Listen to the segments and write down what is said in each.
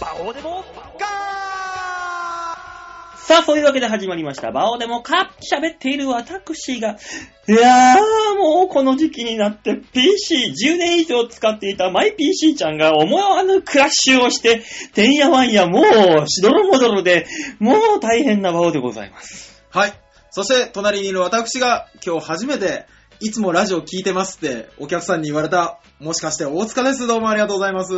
バオデモガさあ、そういうわけで始まりました。バオでもカッ喋っている私が、いやー、もうこの時期になって PC、10年以上使っていたマイ PC ちゃんが思わぬクラッシュをして、てんやわんやもうしどろもどろで、もう大変なバオでございます。はい。そして、隣にいる私が今日初めて、いつもラジオ聞いてますってお客さんに言われた、もしかして大塚です。どうもありがとうございます。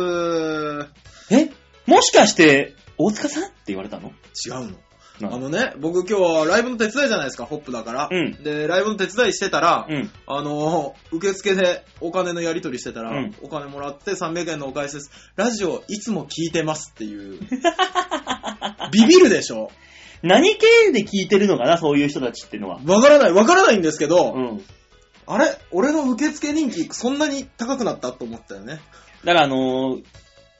え？もしかして、大塚さんって言われたの？違うの。なあのね、僕今日はライブの手伝いじゃないですか、ホップだから。うんで、ライブの手伝いしてたら、うん。あの、受付でお金のやり取りしてたら、うんお金もらって300円のお返しです。ラジオいつも聞いてますっていう。ビビるでしょ？何系で聞いてるのかな、そういう人たちってのは。わからない、わからないんですけど、うん。あれ？俺の受付人気そんなに高くなった？と思ったよね。だからあのー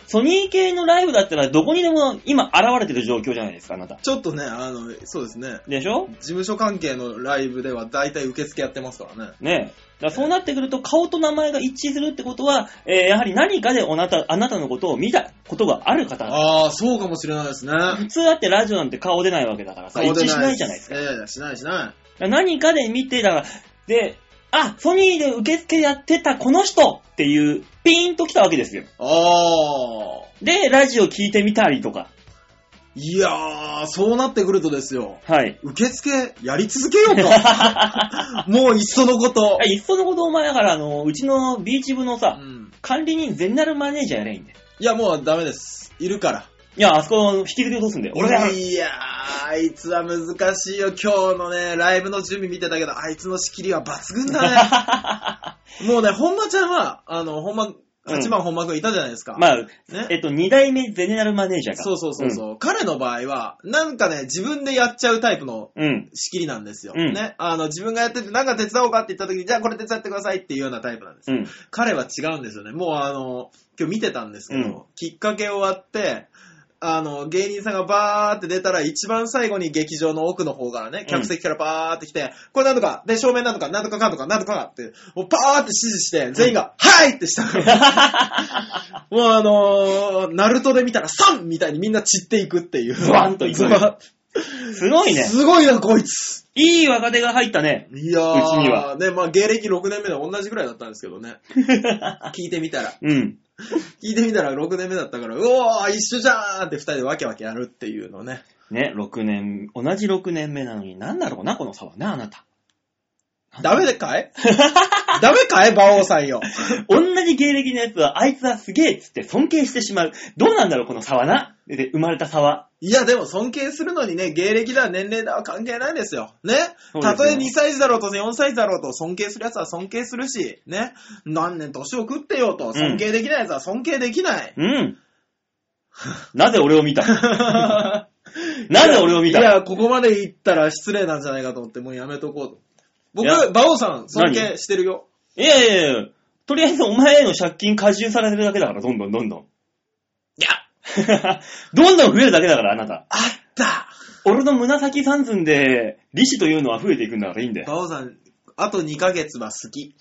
ソニー系のライブだったらどこにでも今現れてる状況じゃないですか、あなた。ちょっとね、あの、そうですね。でしょ？事務所関係のライブでは大体受付やってますからね。ねえ。だそうなってくると顔と名前が一致するってことは、えーやはり何かであなた、あなたのことを見たことがある方。ああ、そうかもしれないですね。普通だってラジオなんて顔出ないわけだからさ、一致しないじゃないですか。ええしないしない。何かで見て、だから、で、あ、ソニーで受付やってたこの人っていう、ピーンと来たわけですよ。ああ。で、ラジオ聞いてみたりとか。いやー、そうなってくるとですよ。はい。受付やり続けようか。もういっそのこと。いっそのことお前だから、あの、うちのビーチ部のさ、うん管理人ゼネラルマネージャーやればいいんだよ。いや、もうダメです。いるから。いや、あそこ引き継ぎどうすんだよ。俺がやる。いやー、あいつは難しいよ。今日のね、ライブの準備見てたけど、あいつの仕切りは抜群だね。もうね、本間ちゃんは、あの、本間、8番本間くんいたじゃないですか。まあ、ね。えっと、二代目ゼネラルマネージャーか。そうそうそうそう、彼の場合は、なんかね、自分でやっちゃうタイプのうん。うん。仕切りなんですよ。うんね。あの、自分がやってて、なんか手伝おうかって言った時に、じゃあこれ手伝ってくださいっていうようなタイプなんですよ。うん。彼は違うんですよね。もうあの、今日見てたんですけど、うんきっかけ終わって、あの、芸人さんがバーって出たら、一番最後に劇場の奥の方からね、客席からバーって来て、これなんとか、で、正面なんとか、なんとかかんとか、なんとかって、もうパーって指示して、全員が、はいってしたから。もうあのー、ナルトで見たら、サンみたいにみんな散っていくっていう。ズワンといくズワ すごいね。すごいな、こいつ。いい若手が入ったね。いやー、うちにはね、まあ芸歴6年目で同じぐらいだったんですけどね。聞いてみたら。うん。聞いてみたら6年目だったから、うおー、一緒じゃーんって2人でワキワキやるっていうのね。ね、6年、同じ6年目なのになんだろうな、この差はね、あなた。ダメでかい？ダメかい？馬王さんよ。同じ芸歴のやつは、あいつはすげえっつって尊敬してしまう。どうなんだろう、この差はな。で、生まれた差は。いや、でも尊敬するのにね、芸歴だ、年齢だは関係ないですよ。ね？たとえ2歳児だろうと4歳児だろうと尊敬するやつは尊敬するし、ね？何年年を食ってようと尊敬できないやつは尊敬できない。うん。なぜ俺を見た？なぜ俺を見た？いや、ここまで言ったら失礼なんじゃないかと思って、もうやめとこうと。僕、馬王さん尊敬してるよ。いやいやいやとりあえずお前への借金過重されてるだけだから、どんどんどんどん。いや、どんどん増えるだけだから、あなた。あった俺の紫三寸で、利子というのは増えていくんだからいいんだよ。馬王さん、あと2ヶ月は好き。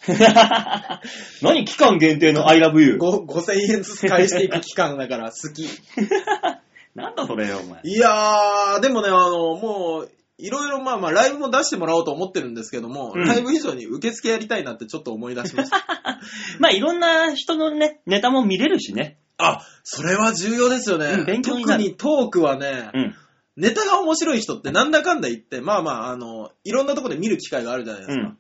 何期間限定の I love you？ご5000円ずつ返していく期間だから好き。なんだそれよ、お前。いやー、でもね、あの、もう、いろいろまあまあ、ライブも出してもらおうと思ってるんですけども、うんライブ以上に受付やりたいなってちょっと思い出しました。まあ、いろんな人のね、ネタも見れるしね。あ、それは重要ですよね。うん勉強になる特にトークはね、うん。ネタが面白い人ってなんだかんだ言って、まあまあ、あの、いろんなところで見る機会があるじゃないですか。うん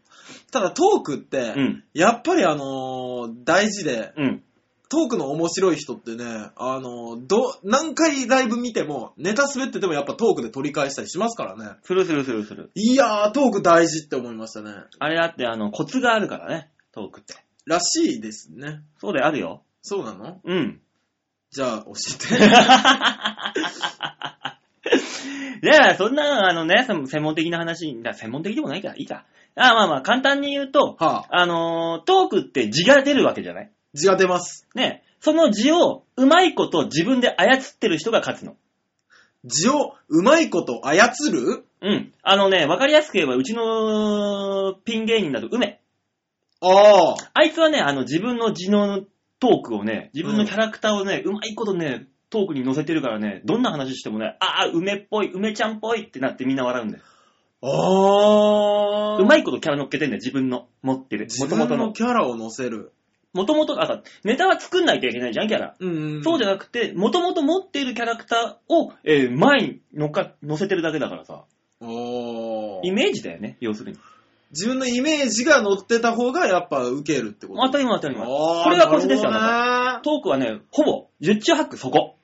ただトークって、うん。やっぱりあのー大事で、うん。トークの面白い人ってね、あのーど、何回ライブ見ても、ネタ滑っててもやっぱトークで取り返したりしますからね。するするするする。いやー、トーク大事って思いましたね。あれだって、あの、コツがあるからね、トークって。らしいですね。そうであるよ。そうなの？うん。じゃあ、教えて。いや、そんな、あのね、専専門的な話、だ専門的でもないから、いいか。あまあまあ、簡単に言うと、はあ、あのートークって字が出るわけじゃない字が出ます。ね。その字を、うまいこと自分で操ってる人が勝つの。字をうまいこと操る？うん。あのね、わかりやすく言えば、うちのピン芸人だと梅。ああ。あいつはね、あの、自分の字のトークをね、自分のキャラクターをね、うまいことね、トークに載せてるからね、どんな話してもね、ああ、梅っぽい、梅ちゃんっぽいってなってみんな笑うんだよ。あー。うまいことキャラ乗っけてんだよ、自分の持ってる。自分のもともとの。キャラを乗せる。もともと、あ、ネタは作んないといけないじゃん、キャラ。うんそうじゃなくて、もともと持っているキャラクターを、えー前に乗っか、乗せてるだけだからさ。おーイメージだよね、要するに。自分のイメージが乗ってた方がやっぱ受けるってこと？当たり前当たり前。あーこれがコツですよ、ねトークはね、ほぼ、十中八九そこ。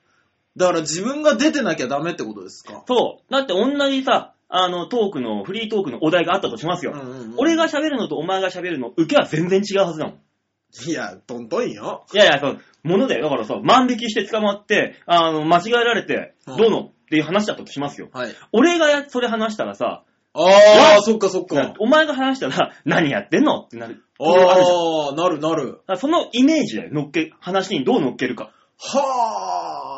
だから自分が出てなきゃダメってことですか？そう。だって同じさ、あの、トークの、フリートークのお題があったとしますよ。うんうんうん俺が喋るのとお前が喋るの、受けは全然違うはずだもん。いや、トントンよ。いやいや、そう、ものだよ。だからさ、万引きして捕まって、あの、間違えられて、うんどうのっていう話だったとしますよ。はい。俺がや、それ話したらさ、ああ、そっかそっか。お前が話したら、何やってんのってなる。あるじゃんああ、なるなる。そのイメージだよ、乗っけ、話にどう乗っけるか。はあ、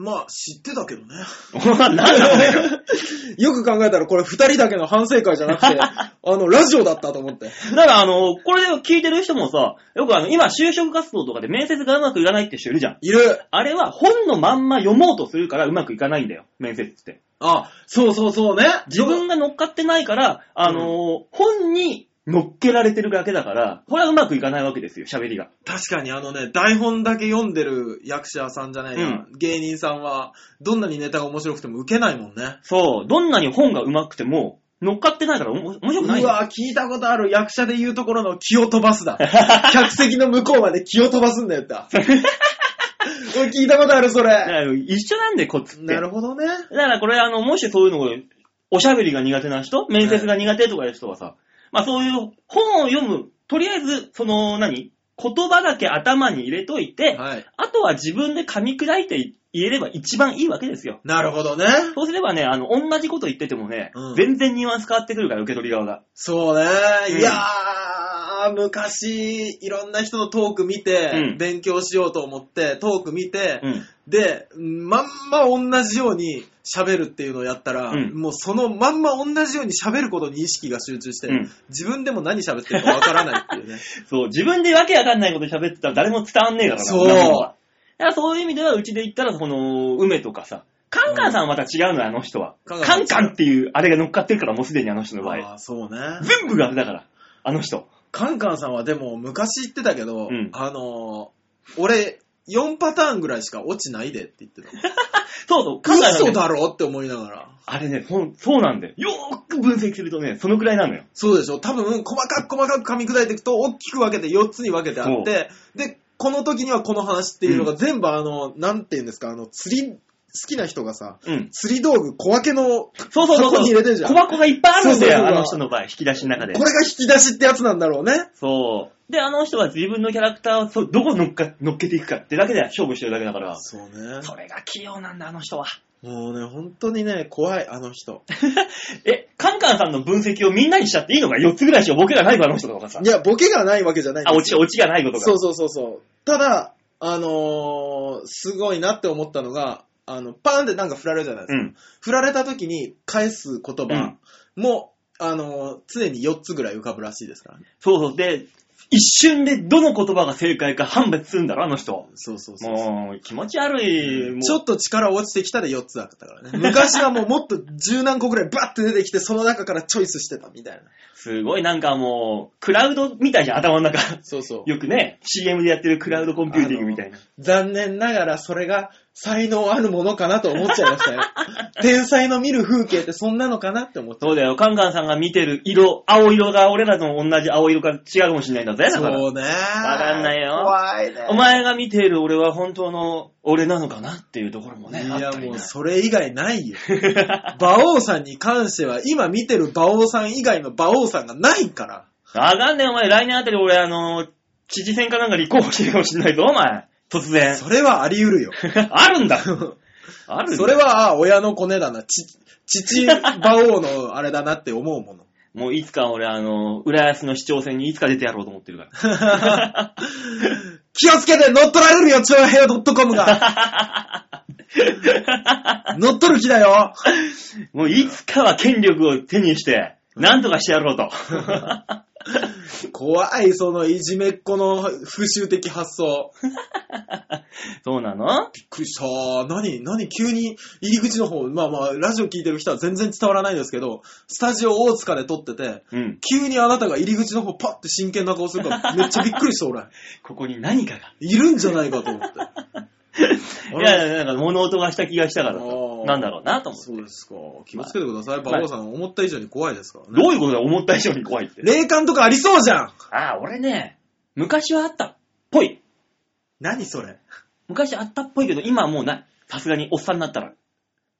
まあ知ってたけどね。なんだろうね。よく考えたらこれ二人だけの反省会じゃなくて、あの、ラジオだったと思って。だからあの、これで聞いてる人もさ、よくあの、今就職活動とかで面接がうまくいかないって人いるじゃん。いる。あれは本のまんま読もうとするからうまくいかないんだよ、面接って。あ、そうそうそうね。自分が乗っかってないから、あのー本に乗っけられてるだけだから、これはうまくいかないわけですよ、喋りが。確かにあのね、台本だけ読んでる役者さんじゃないな、芸人さんは、どんなにネタが面白くても受けないもんね。そう、どんなに本が上手くても、乗っかってないからおも面白くないうよ。わ、聞いたことある役者で言うところの気を飛ばすだ。客席の向こうまで気を飛ばすんだよって。俺聞いたことある、それ。だから一緒なんで、コツって。なるほどね。だからこれあの、もしそういうのを、おしゃべりが苦手な人、面接が苦手とかいう人はさ、まあそういう本を読む、とりあえず、その何、言葉だけ頭に入れといて、はい。あとは自分で噛み砕いて言えれば一番いいわけですよ。なるほどね。そうすればね、あの、同じこと言っててもね、うん全然ニュアンス変わってくるから、受け取り側が。そうね。うんいやー、昔、いろんな人のトーク見て、うん勉強しようと思って、トーク見て、うん。で、まんま同じように喋るっていうのをやったら、うんもうそのまんま同じように喋ることに意識が集中して、うん自分でも何喋ってるかわからないっていうね。そう、自分でわけわかんないこと喋ってたら誰も伝わんねえからな。そうだからそういう意味では、うちで言ったら、この、梅とかさ、カンカンさんはまた違うのよ、あの人は。カンカンカンカンっていう、あれが乗っかってるから、もうすでにあの人の場合。ああ、そうね。全部があれだから、あの人。カンカンさんはでも昔言ってたけど、うんあのー俺、4パターンぐらいしか落ちないでって言ってた。そうそう、カンカンさん、ね、嘘だろって思いながら。あれね、ほんそうなんだよ。よーく分析するとね、そのくらいなのよ。そうでしょ多分、細かく細かく噛み砕いていくと、大きく分けて4つに分けてあって、で、この時にはこの話っていうのが全部あの、なんて言うんですか、あの、釣り、好きな人がさ、うん。釣り道具小分けの、そうそうそう箱そう。に入れてんじゃん小箱がいっぱいあるんだよ、そうそうそうあの人の場合、引き出しの中でこ。れが引き出しってやつなんだろうね。そう。で、あの人は自分のキャラクターをそうどこ乗っか乗っけていくかってだけで勝負してるだけだから。そうね。それが器用なんだ、あの人は。もうね、本当にね、怖い、あの人。え、カンカンさんの分析をみんなにしちゃっていいのか ?4 つぐらいしかボケがないか、あの人とかさい。や、ボケがないわけじゃないんあ、ですよオチ、オチがないことが。そうそうそうそう。ただ、あのーすごいなって思ったのが、あの、パーンってなんか振られるじゃないですか。うん。振られた時に返す言葉も、あのー常に4つぐらい浮かぶらしいですからね。そうそう。で、一瞬でどの言葉が正解か判別するんだろ、あの人。そうそうそうそう。もう、気持ち悪い。もうちょっと力落ちてきたで4つだったからね。昔はもうもっと十何個ぐらいバッて出てきて、その中からチョイスしてたみたいな。すごいなんかもう、クラウドみたいじゃん、頭の中。そうそう。よくね、CM でやってるクラウドコンピューティングみたいな。残念ながらそれが才能あるものかなと思っちゃいましたよ。天才の見る風景ってそんなのかなって思っちゃそうだよ、カンカンさんが見てる色、青色が俺らと同じ青色か違うかもしれないんだぜ、だから。そうね。わかんないよ怖いね。お前が見ている俺は本当の俺なのかなっていうところもね。いやもうそれ以外ないよ。馬王さんに関しては、今見てる馬王さん以外の馬王さんがないから。わかんねえ、お前。来年あたり俺、あの、知事選かなんか立候補してるかもしれないぞ、お前。突然。それはあり得るよ。あるんだ。あるんだ。それは、あ親のコネだな。ち、父馬王のあれだなって思うもの。もういつか俺、あの、浦安の市長選にいつか出てやろうと思ってるから。気をつけて乗っ取られるよ、超平洋 .com が。乗っ取る気だよ。もういつかは権力を手にして、なんとかしてやろうと。怖い、そのいじめっ子の復讐的発想。そうなの？びっくりした。何、何、急に入り口の方、まあまあ、ラジオ聞いてる人は全然伝わらないんですけど、スタジオ大塚で撮ってて、うん。急にあなたが入り口の方パッて真剣な顔するから、めっちゃびっくりした、俺。ここに何かが。いるんじゃないかと思って。い やいや、なんか物音がした気がしたからさあーなんだろうなと思って。そうですか。気をつけてください。まあ馬王さん、思った以上に怖いですからね。どういうことだよ思った以上に怖いって。霊感とかありそうじゃんああ、俺ね、昔はあったっぽい。何それ昔あったっぽいけど、今はもうない。さすがにおっさんになったら。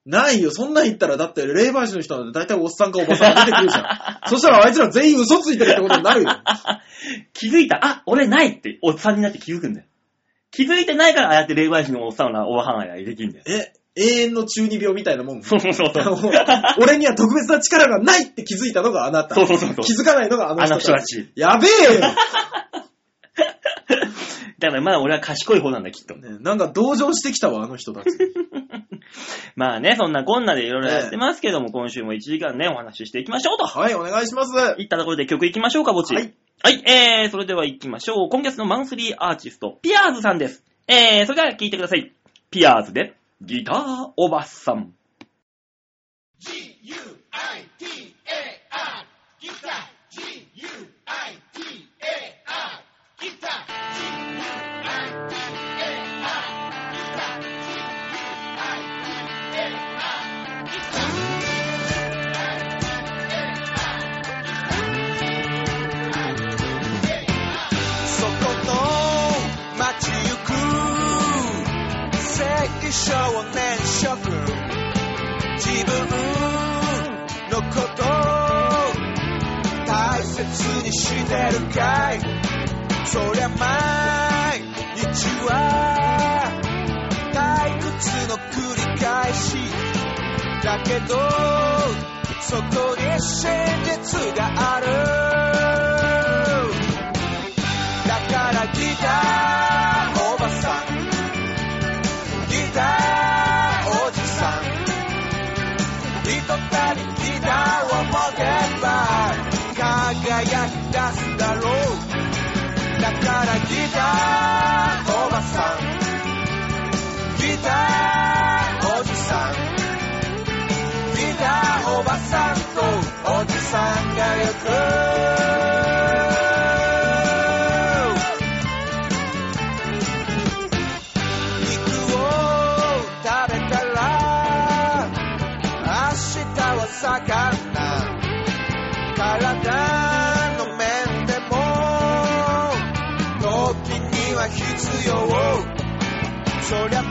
ないよ。そんなん言ったら、だって、霊媒師の人なんて大体おっさんかおばさんが出てくるじゃん。そしたらあいつら全員嘘ついてるってことになるよ。気づいた。あ、俺ないって、おっさんになって気づくんだよ。気づいてないから、ああやって霊媒師のおっさんはんができるんだよ。え、永遠の中二病みたいなもん？そうそうそうそう。俺には特別な力がないって気づいたのがあなた。そうそうそうそう気づかないのがあの人あの人たち。やべえよ、だからまあ俺は賢い方なんだ、きっと。ねなんか同情してきたわ、あの人たち。まあね、そんなこんなでいろいろやってますけども、今週も1時間ね、お話ししていきましょうと。はい、お願いします。いったところで曲いきましょうか、ぼち。はい。はい、えー、それでは行きましょう。今月のマンスリーアーティスト、ピアーズさんです。えー、それでは聴いてください。ピアーズで、ギターおばさん。G-U-I-T-A-R ギター少年諸君自分のこと大切にしてるかい。そりゃ毎日は退屈の繰り返し。だけどそこに真実がある。輝き出すだろう。だからギターおばさん。ギターおじさん。ギターおばさんとおじさんがよく。sobre a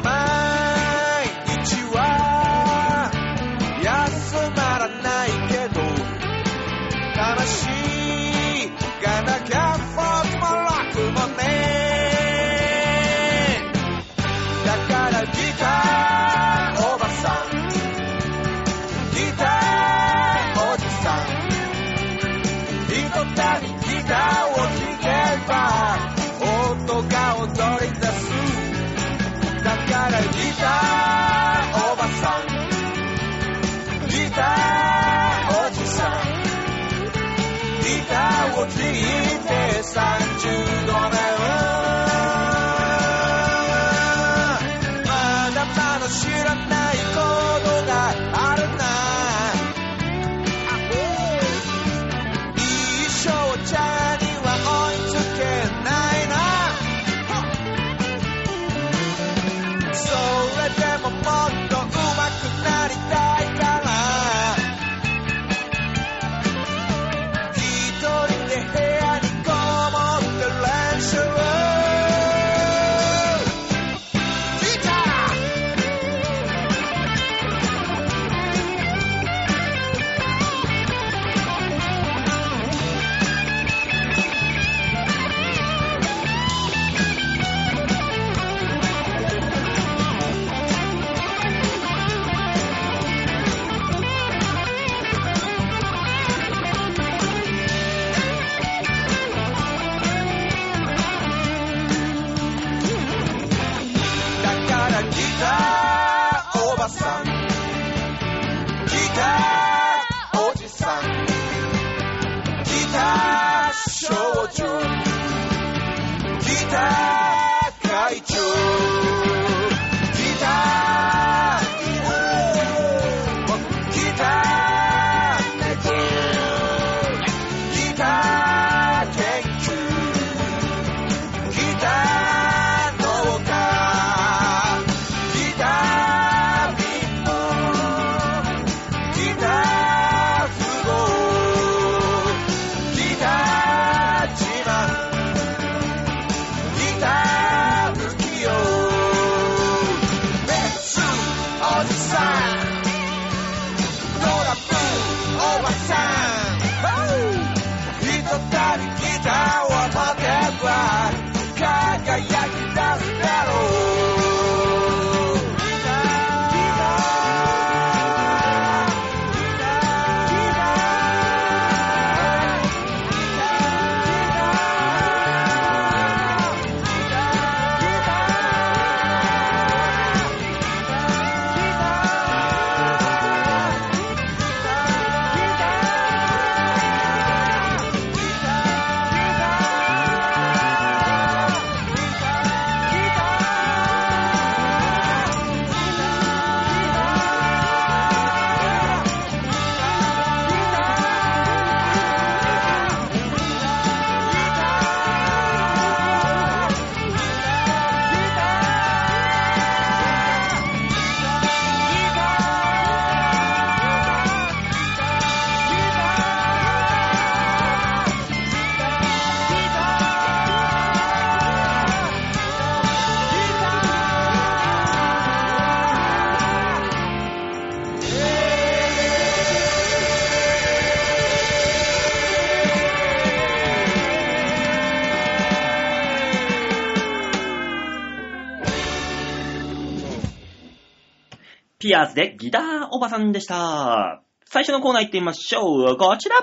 ピアーズでギターおばさんでした。最初のコーナー行ってみましょう。こちら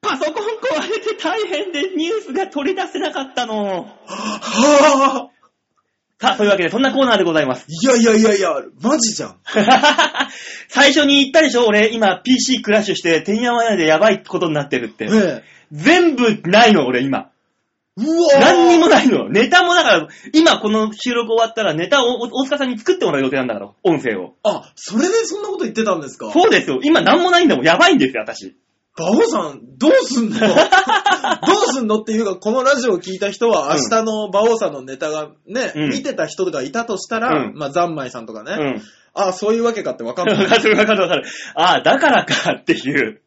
パソコン壊れて大変でニュースが取り出せなかったの。は ぁさあ、そういうわけでそんなコーナーでございます。いやいやいやいや、マジじゃん。最初に言ったでしょ俺、今 PC クラッシュして、てんやわんやでやばいことになってるって。え全部ないの、俺今。え。うわ何にもないの。ネタもだから、今この収録終わったらネタをお大塚さんに作ってもらう予定なんだから、音声を。あ、それでそんなこと言ってたんですか？そうですよ。今何もないんだもん。やばいんですよ、私。バオさん、どうすんの？どうすんのっていうか、このラジオを聞いた人は、うん明日のバオさんのネタがね、うん見てた人がいたとしたら、うんまあ、ザンマイさんとかね、うん。あそういうわけかってわかんわない。かるわかるわかる。ああ、だからかっていう。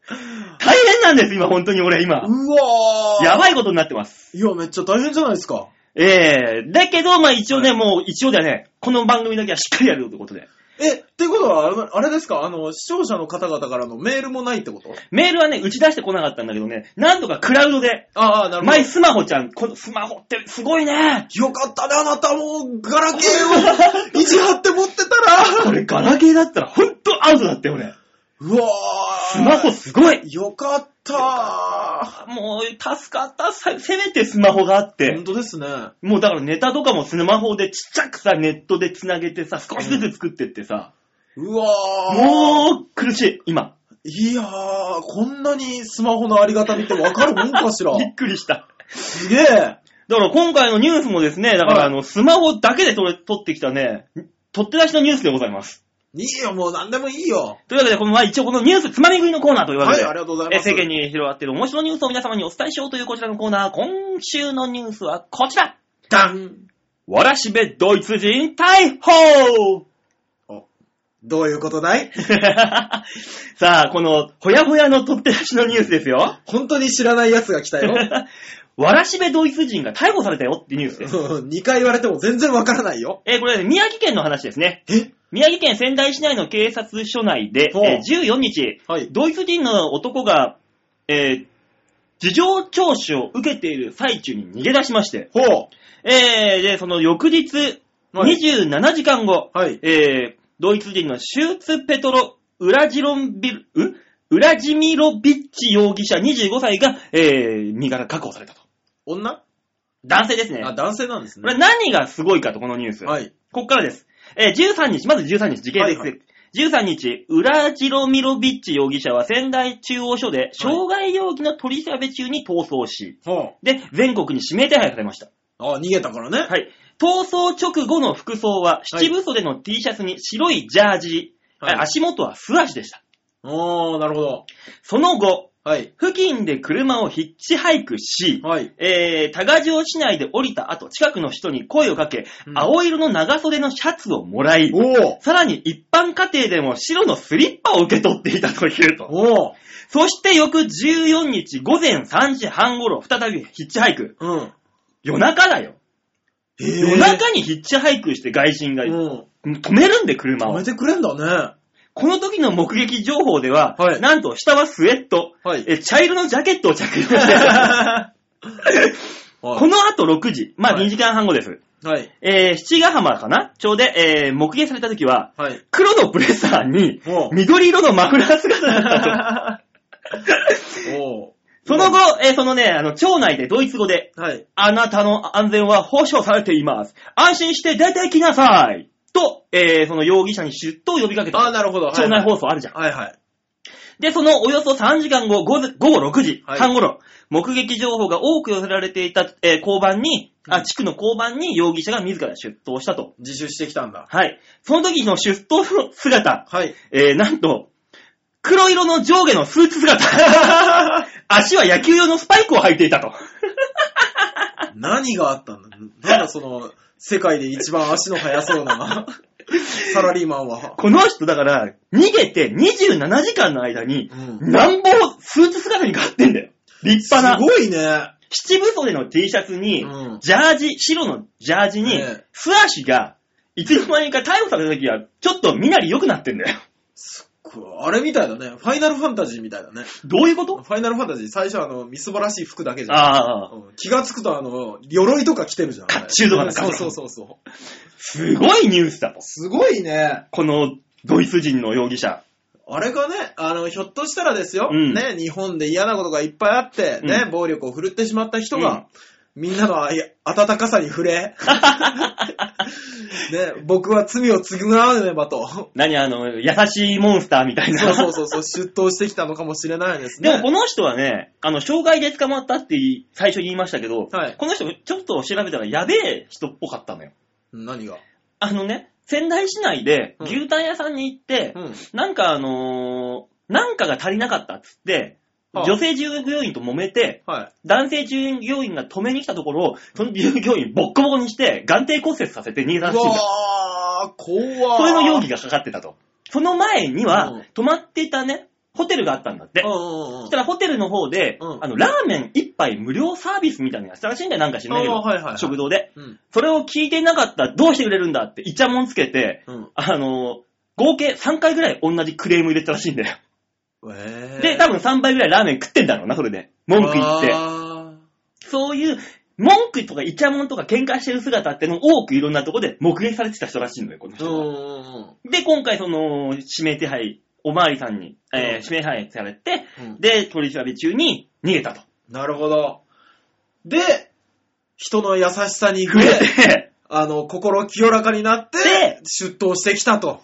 大変なんです、今、本当に俺、今。うわーやばいことになってます。いや、めっちゃ大変じゃないですか。ええだけど、まあ一応ね、もう一応だよね、この番組だけはしっかりやるということで。え、ってことは、あれあれですか？あの、視聴者の方々からのメールもないってこと？メールはね、打ち出してこなかったんだけどね、なんとかクラウドで、ああ、なるほど。マイスマホちゃん、このスマホってすごいね。よかったね、あなたもう、ガラケーを、意地張って持ってたら。これガラケーだったらほんとアウトだったよね。うわースマホすごい。よかったもう、助かった。させめてスマホがあって本。当ですね。もうだからネタとかもスマホでちっちゃくさ、ネットで繋げてさ、少しずつ作ってってさ、うわーもう苦しい、今。いやー、こんなにスマホのありがたみってわかるもんかしら びっくりした。すげえ。だから今回のニュースもですね、だからはいあの、スマホだけで撮れ撮ってきたね、取って出しのニュースでございます。いいよ、もう何でもいいよ。というわけで、このまあ一応このニュースつまみ食いのコーナーというわけで、はい、ありがとうございます。え世間に広がっている面白いニュースを皆様にお伝えしようというこちらのコーナー、今週のニュースはこちらダンわらしべドイツ人逮捕お、どういうことだい？さあ、この、ほやほやの取って出しのニュースですよ。本当に知らない奴が来たよ。わらしべドイツ人が逮捕されたよってニュースです。2回言われても全然わからないよ。えーこれ、宮城県の話ですね。え？宮城県仙台市内の警察署内で、ほうえー14日、はい。ドイツ人の男が、えー事情聴取を受けている最中に逃げ出しまして、ほう。えーで、その翌日、はい27時間後、はい。えードイツ人のシューツ・ペトロ・ウラジロンビル、うウラジミロビッチ容疑者25歳が、えー身柄確保されたと。女？男性ですね。あ、男性なんですこれね。何がすごいかと、このニュース。はい。こっからです。えー13日、まず13日、時系列で。はいは13日、ウラジロミロビッチ容疑者は仙台中央署で傷害容疑の取り調べ中に逃走し、はで、全国に指名手配されました。あ。あ、逃げたからね。はい。逃走直後の服装は、七分袖の T シャツに白いジャージ、はい足元は素足でした。ああ、なるほど。その後、はい。付近で車をヒッチハイクし、はい。えー、多賀城市内で降りた後、近くの人に声をかけ、うん青色の長袖のシャツをもらい、おおさらに一般家庭でも白のスリッパを受け取っていたというと。おおそして翌14日午前3時半頃、再びヒッチハイク。うん。夜中だよ。へえ夜中にヒッチハイクして外人が、うん。止めるんで車を止め。てくれんだね。この時の目撃情報では、はいなんと下はスウェット、はい。え茶色のジャケットを着用してる。この後6時、まあはい2時間半後です。はい。えー、七ヶ浜かなちょうで、えー、目撃された時は、はい。黒のブレザーに、おう緑色のマフラー姿だったと。その後、えーそのね、あの、町内でドイツ語で、はい。あなたの安全は保証されています。安心して出てきなさい。と、えーその容疑者に出頭を呼びかけた。ああ、なるほど。はい町内放送あるじゃん。はいはい。で、そのおよそ3時間後、午後6時はい半頃、目撃情報が多く寄せられていた、えー交番に、あ、うん地区の交番に容疑者が自ら出頭したと。自首してきたんだ。はい。その時の出頭の姿、はい。えー、なんと、黒色の上下のスーツ姿。足は野球用のスパイクを履いていたと。何があったんだ？なんだその、世界で一番足の速そうな サラリーマンは。この人だから、逃げて27時間の間に、うん。なんぼスーツ姿に変わってんだよ。立す派な。ごいね。七分袖の T シャツに、うんジャージ、白のジャージに素足が、いつの間にか逮捕された時は、ちょっと身なり良くなってんだよ。こうあれみたいだね。ファイナルファンタジーみたいだね。どういうこと？ファイナルファンタジー、最初はあの、みすぼらしい服だけじゃん。ああ、うん気がつくとあの、鎧とか着てるじゃん。甲冑とかなそうそうそうそう。すごいニュースだと。すごいね。このドイツ人の容疑者。あれがね、あの、ひょっとしたらですよ、うんね、日本で嫌なことがいっぱいあって、ね、うん暴力を振るってしまった人うんが、みんなのあ温かさに触れ、ね、僕は罪を償わねばと、何あの、優しいモンスターみたいな。そうそうそうそう、出頭してきたのかもしれないですね。でもこの人はね、あの、障害で捕まったって最初に言いましたけど、はいこの人ちょっと調べたらやべえ人っぽかったのよ。何が？あのね、仙台市内でうん牛タン屋さんに行って、うん。なんかあのーなんかが足りなかったっつって、はあ女性従業員と揉めて、はい。男性従業員が止めに来たところ、その従業員ボッコボコにして、眼底骨折させて逃げたらしいんだわー、怖ー。それの容疑がかかってたと。その前には、うん泊まっていたね、ホテルがあったんだって。うんうんうんそしたらホテルの方で、うんあの、ラーメン一杯無料サービスみたいなのやってたらしいんだよ、なんか知んないけど。はいはいはい食堂で。うん。それを聞いていなかったらどうしてくれるんだってイチャモンつけて、うん。あの、合計3回ぐらい同じクレーム入れてたらしいんだよ。えー、で、多分3杯ぐらいラーメン食ってんだろうな、それで。文句言って。あそういう、文句とかイチャモンとか喧嘩してる姿ってのを多くいろんなとこで目撃されてた人らしいのよ、このー人。で、今回その、指名手配、おまわりさんに、えーうん指名手配されて、うんで、取り調べ中に逃げたと。なるほど。で、人の優しさに増触れ、えて、あの、心清らかになってで、出頭してきたと。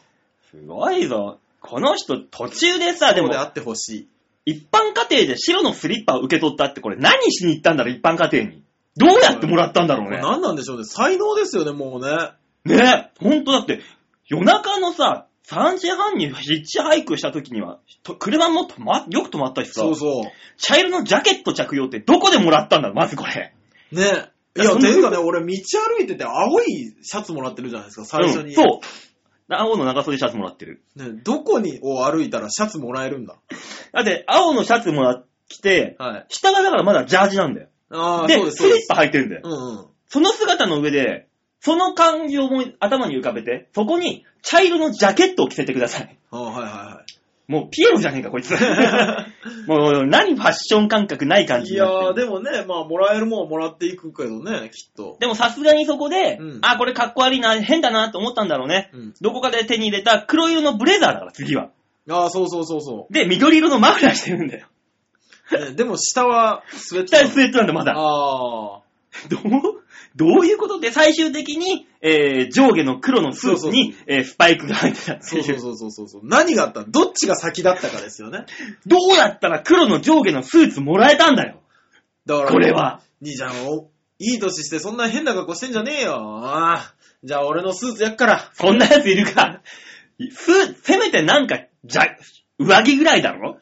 すごいぞ。この人途中でさ、でもで、あってほしい。一般家庭で白のスリッパを受け取ったってこれ何しに行ったんだろう、一般家庭に。どうやってもらったんだろうね。何なんでしょうね。才能ですよね、もうね。ねほんとだって、夜中のさ、3時半にヒッチハイクした時には、と車も止ま、よく止まったしさ、そうそ茶色のジャケット着用ってどこでもらったんだろう、まずこれ。う。ね。いや、ていうかね、俺道歩いてて青いシャツもらってるじゃないですか、最初に。うんそう。青の長袖シャツもらってる。ね、どこにを歩いたらシャツもらえるんだ？だって、青のシャツもらってきて、はい。下がだからまだジャージなんだよ。ああ、で、そうです、スそうです。リッパ履いてるんだよ。うんうん。その姿の上で、その感情も頭に浮かべて、そこに茶色のジャケットを着せてください。ああ、はいはもうピエロじゃねえか、こいつ。もう何ファッション感覚ない感。じいやー、になってるでもね、まあ、もらえるもんはもらっていくけどね、きっと。でもさすがにそこで、うんあ、これかっこ悪いな、変だなって思ったんだろうね。うん。どこかで手に入れた黒色のブレザーだから、次は。ああ、そうそうそうそで、緑色のマフラーしてるんだよ。う。ねでも下はスウェット下にスウェットなんだ、まだ。ああ。どう、どういうことで最終的に、えー、上下の黒のスーツに、えースパイクが入ってたってそう。そうそうそうそう。何があったの？どっちが先だったかですよね。どうやったら黒の上下のスーツもらえたんだよ。だから、これは。兄ちゃん、おいい年してそんな変な格好してんじゃねえよ。ああ。じゃあ俺のスーツやっから。そんなやついるか。スせめてなんか、じゃ、上着ぐらいだろ、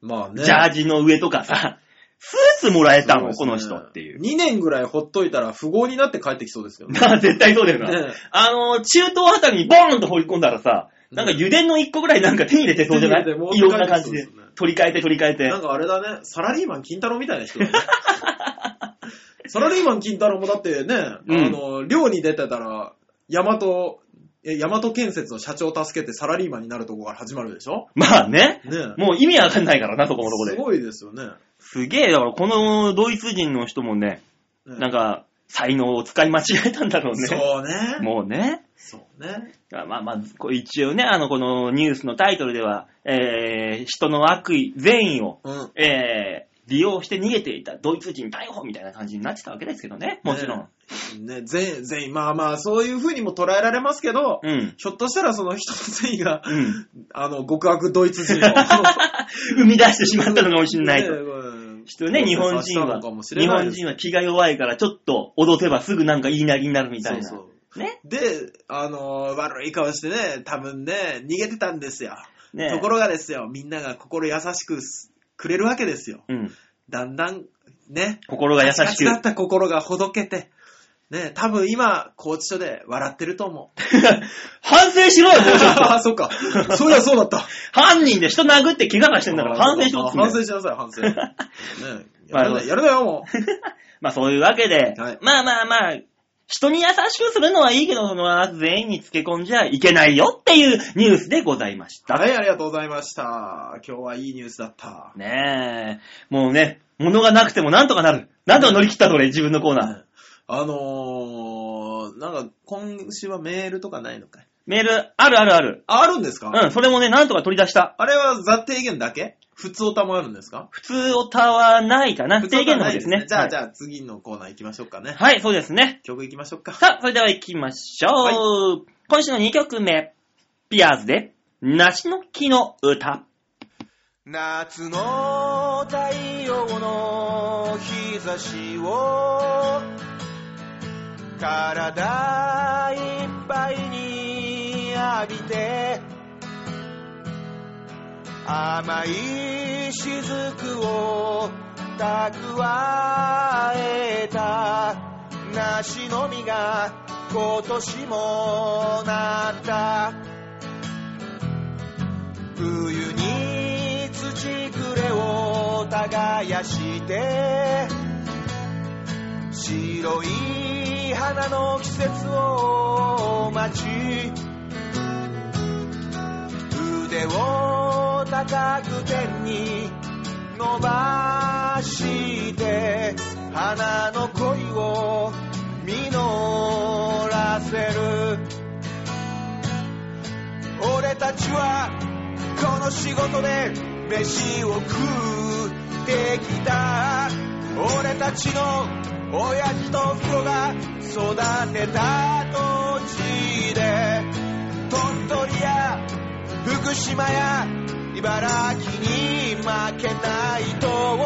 まあね。ジャージの上とかさ、スーツもらえたの、この人っていう。2年ぐらいほっといたら富豪になって帰ってきそうですけどね。ま あ絶対そうだよな。ねえあの、中東あたりにボーンと放り込んだらさ、なんか油田の一個ぐらいなんか手に入れてそうじゃない？手に入れてもういろんな感じでそうですね。取り替えて取り替えて。なんかあれだね、サラリーマン金太郎みたいな人だね。サラリーマン金太郎もだってね、うんあの、寮に出てたら、ヤマト、え、ヤマト建設の社長を助けてサラリーマンになるとこから始まるでしょ？まあね。ねもう意味わかんないからな、そこのとこで。すごいですよね。すげえ、だからこのドイツ人の人もね、ねなんか、才能を使い間違えたんだろうね。そうね。もうね。そうね。まあまあ、こう一応ね、あの、このニュースのタイトルでは、えー、人の悪意、善意を、うん。えー、利用して逃げていたドイツ人逮捕みたいな感じになってたわけですけどね、もちろん。ね、全、全員、まあまあ、そういう風にも捉えられますけど、うん。ひょっとしたらその人の善意が、うん。あの、極悪ドイツ人を。生み出してしまったのかもしれないと。ねうん人ね、日本人は、日本人は気が弱いから、ちょっと踊せばすぐなんか言いなりになるみたいな。そうそうね？で、あの、悪い顔してね、多分ね、逃げてたんですよ。ねところがですよ、みんなが心優しくすくれるわけですよ。うん。だんだん、ね、心が優しくカチカチだ。った心がほどけて、ね、多分今、拘置所で笑ってると思う。反省しろよ、も うちょっと。あ、そっか。そういや、そうだった。犯人で人殴って怪我がしてんだから反省しろ反省しなさい、反省。ね、まあやるなやるなよ、も まあそういうわけで、はいまあまあまあ、人に優しくするのはいいけど、その全員につけ込んじゃいけないよっていうニュースでございましう。た。はい、ありがとうございました。今日はいいニュースだった。ねえ。もうね、物がなくてもなんとかなる。なんとか乗り切ったと俺、自分のコーナー。あのー、なんか、今週はメールとかないのかい？メール、あるあるある。あ、あるんですか？うん、それもね、なんとか取り出した。あれはザ提言だけ？普通歌もあるんですか？普通おたはないかな。提言の方ですね。じゃあ、はいじゃあ次のコーナー行きましょうかね。はい、そうですね。曲行きましょうか。さあ、それでは行きましょう。今週の2曲目。ピアーズで、梨の木の歌。夏の太陽の日差しを体いっぱいに浴びて甘い雫を蓄えた梨の実が今年もなった。冬に土くれを耕して白い花の季節を待ち腕を高く天に伸ばして花の恋を実らせる。俺たちはこの仕事で飯を食ってきた。俺たちの親父と父母が育てた土地で鳥取や福島や茨城に負けないと思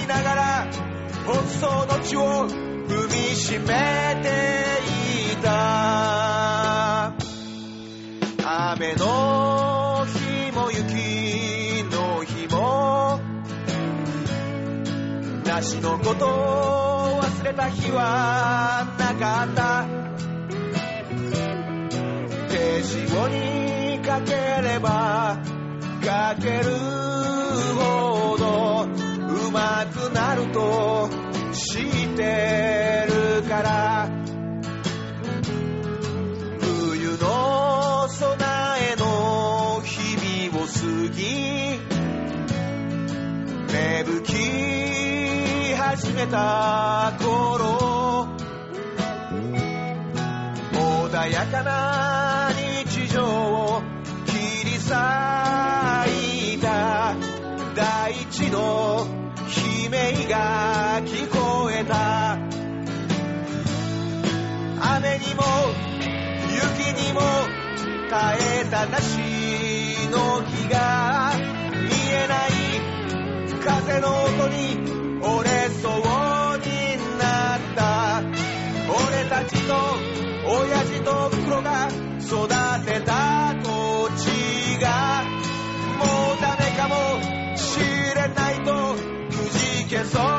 いながら北総の地を踏みしめていた。雨の梨のことを忘れた日はなかった。手塩にかければかけるほどうまくなると知ってるから。冬の備えの日々を過ぎ芽吹き始めた頃穏やかな日常を切り裂いた大地の悲鳴が聞こえた。雨にも雪にも耐えたなしの木が見えない。風の音に折れそうになった。俺たちと親父と袋が育てた土地が。もうダメかもしれないとくじけそう。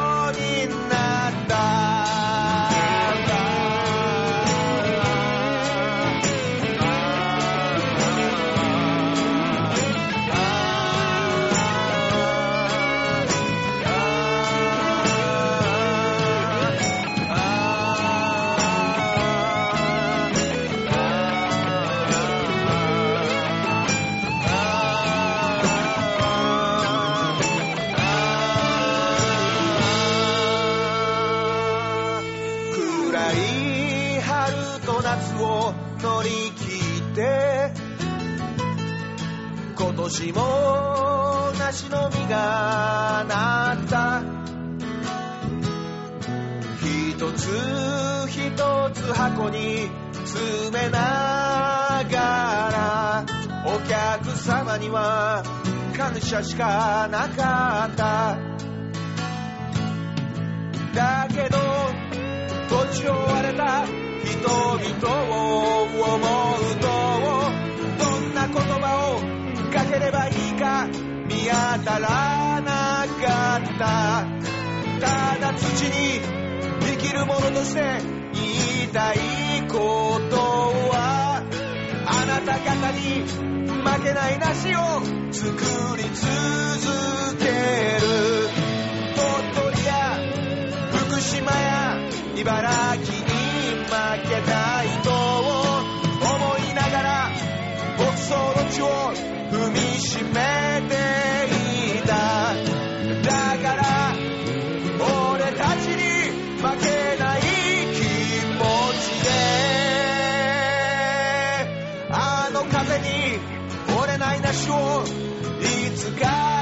年も梨の実がなった。一つ一つ箱に詰めながらお客様には感謝しかなかった。だけど土地を追われた人々を思うとればいいか見当たらなかった。ただ土に生きる者として言いたいことはあなた方に負けない梨を作り続ける。鳥取や福島や茨城に負けなしめていた。だから俺たちに負けない気持ちであの風に折れないなしをいつか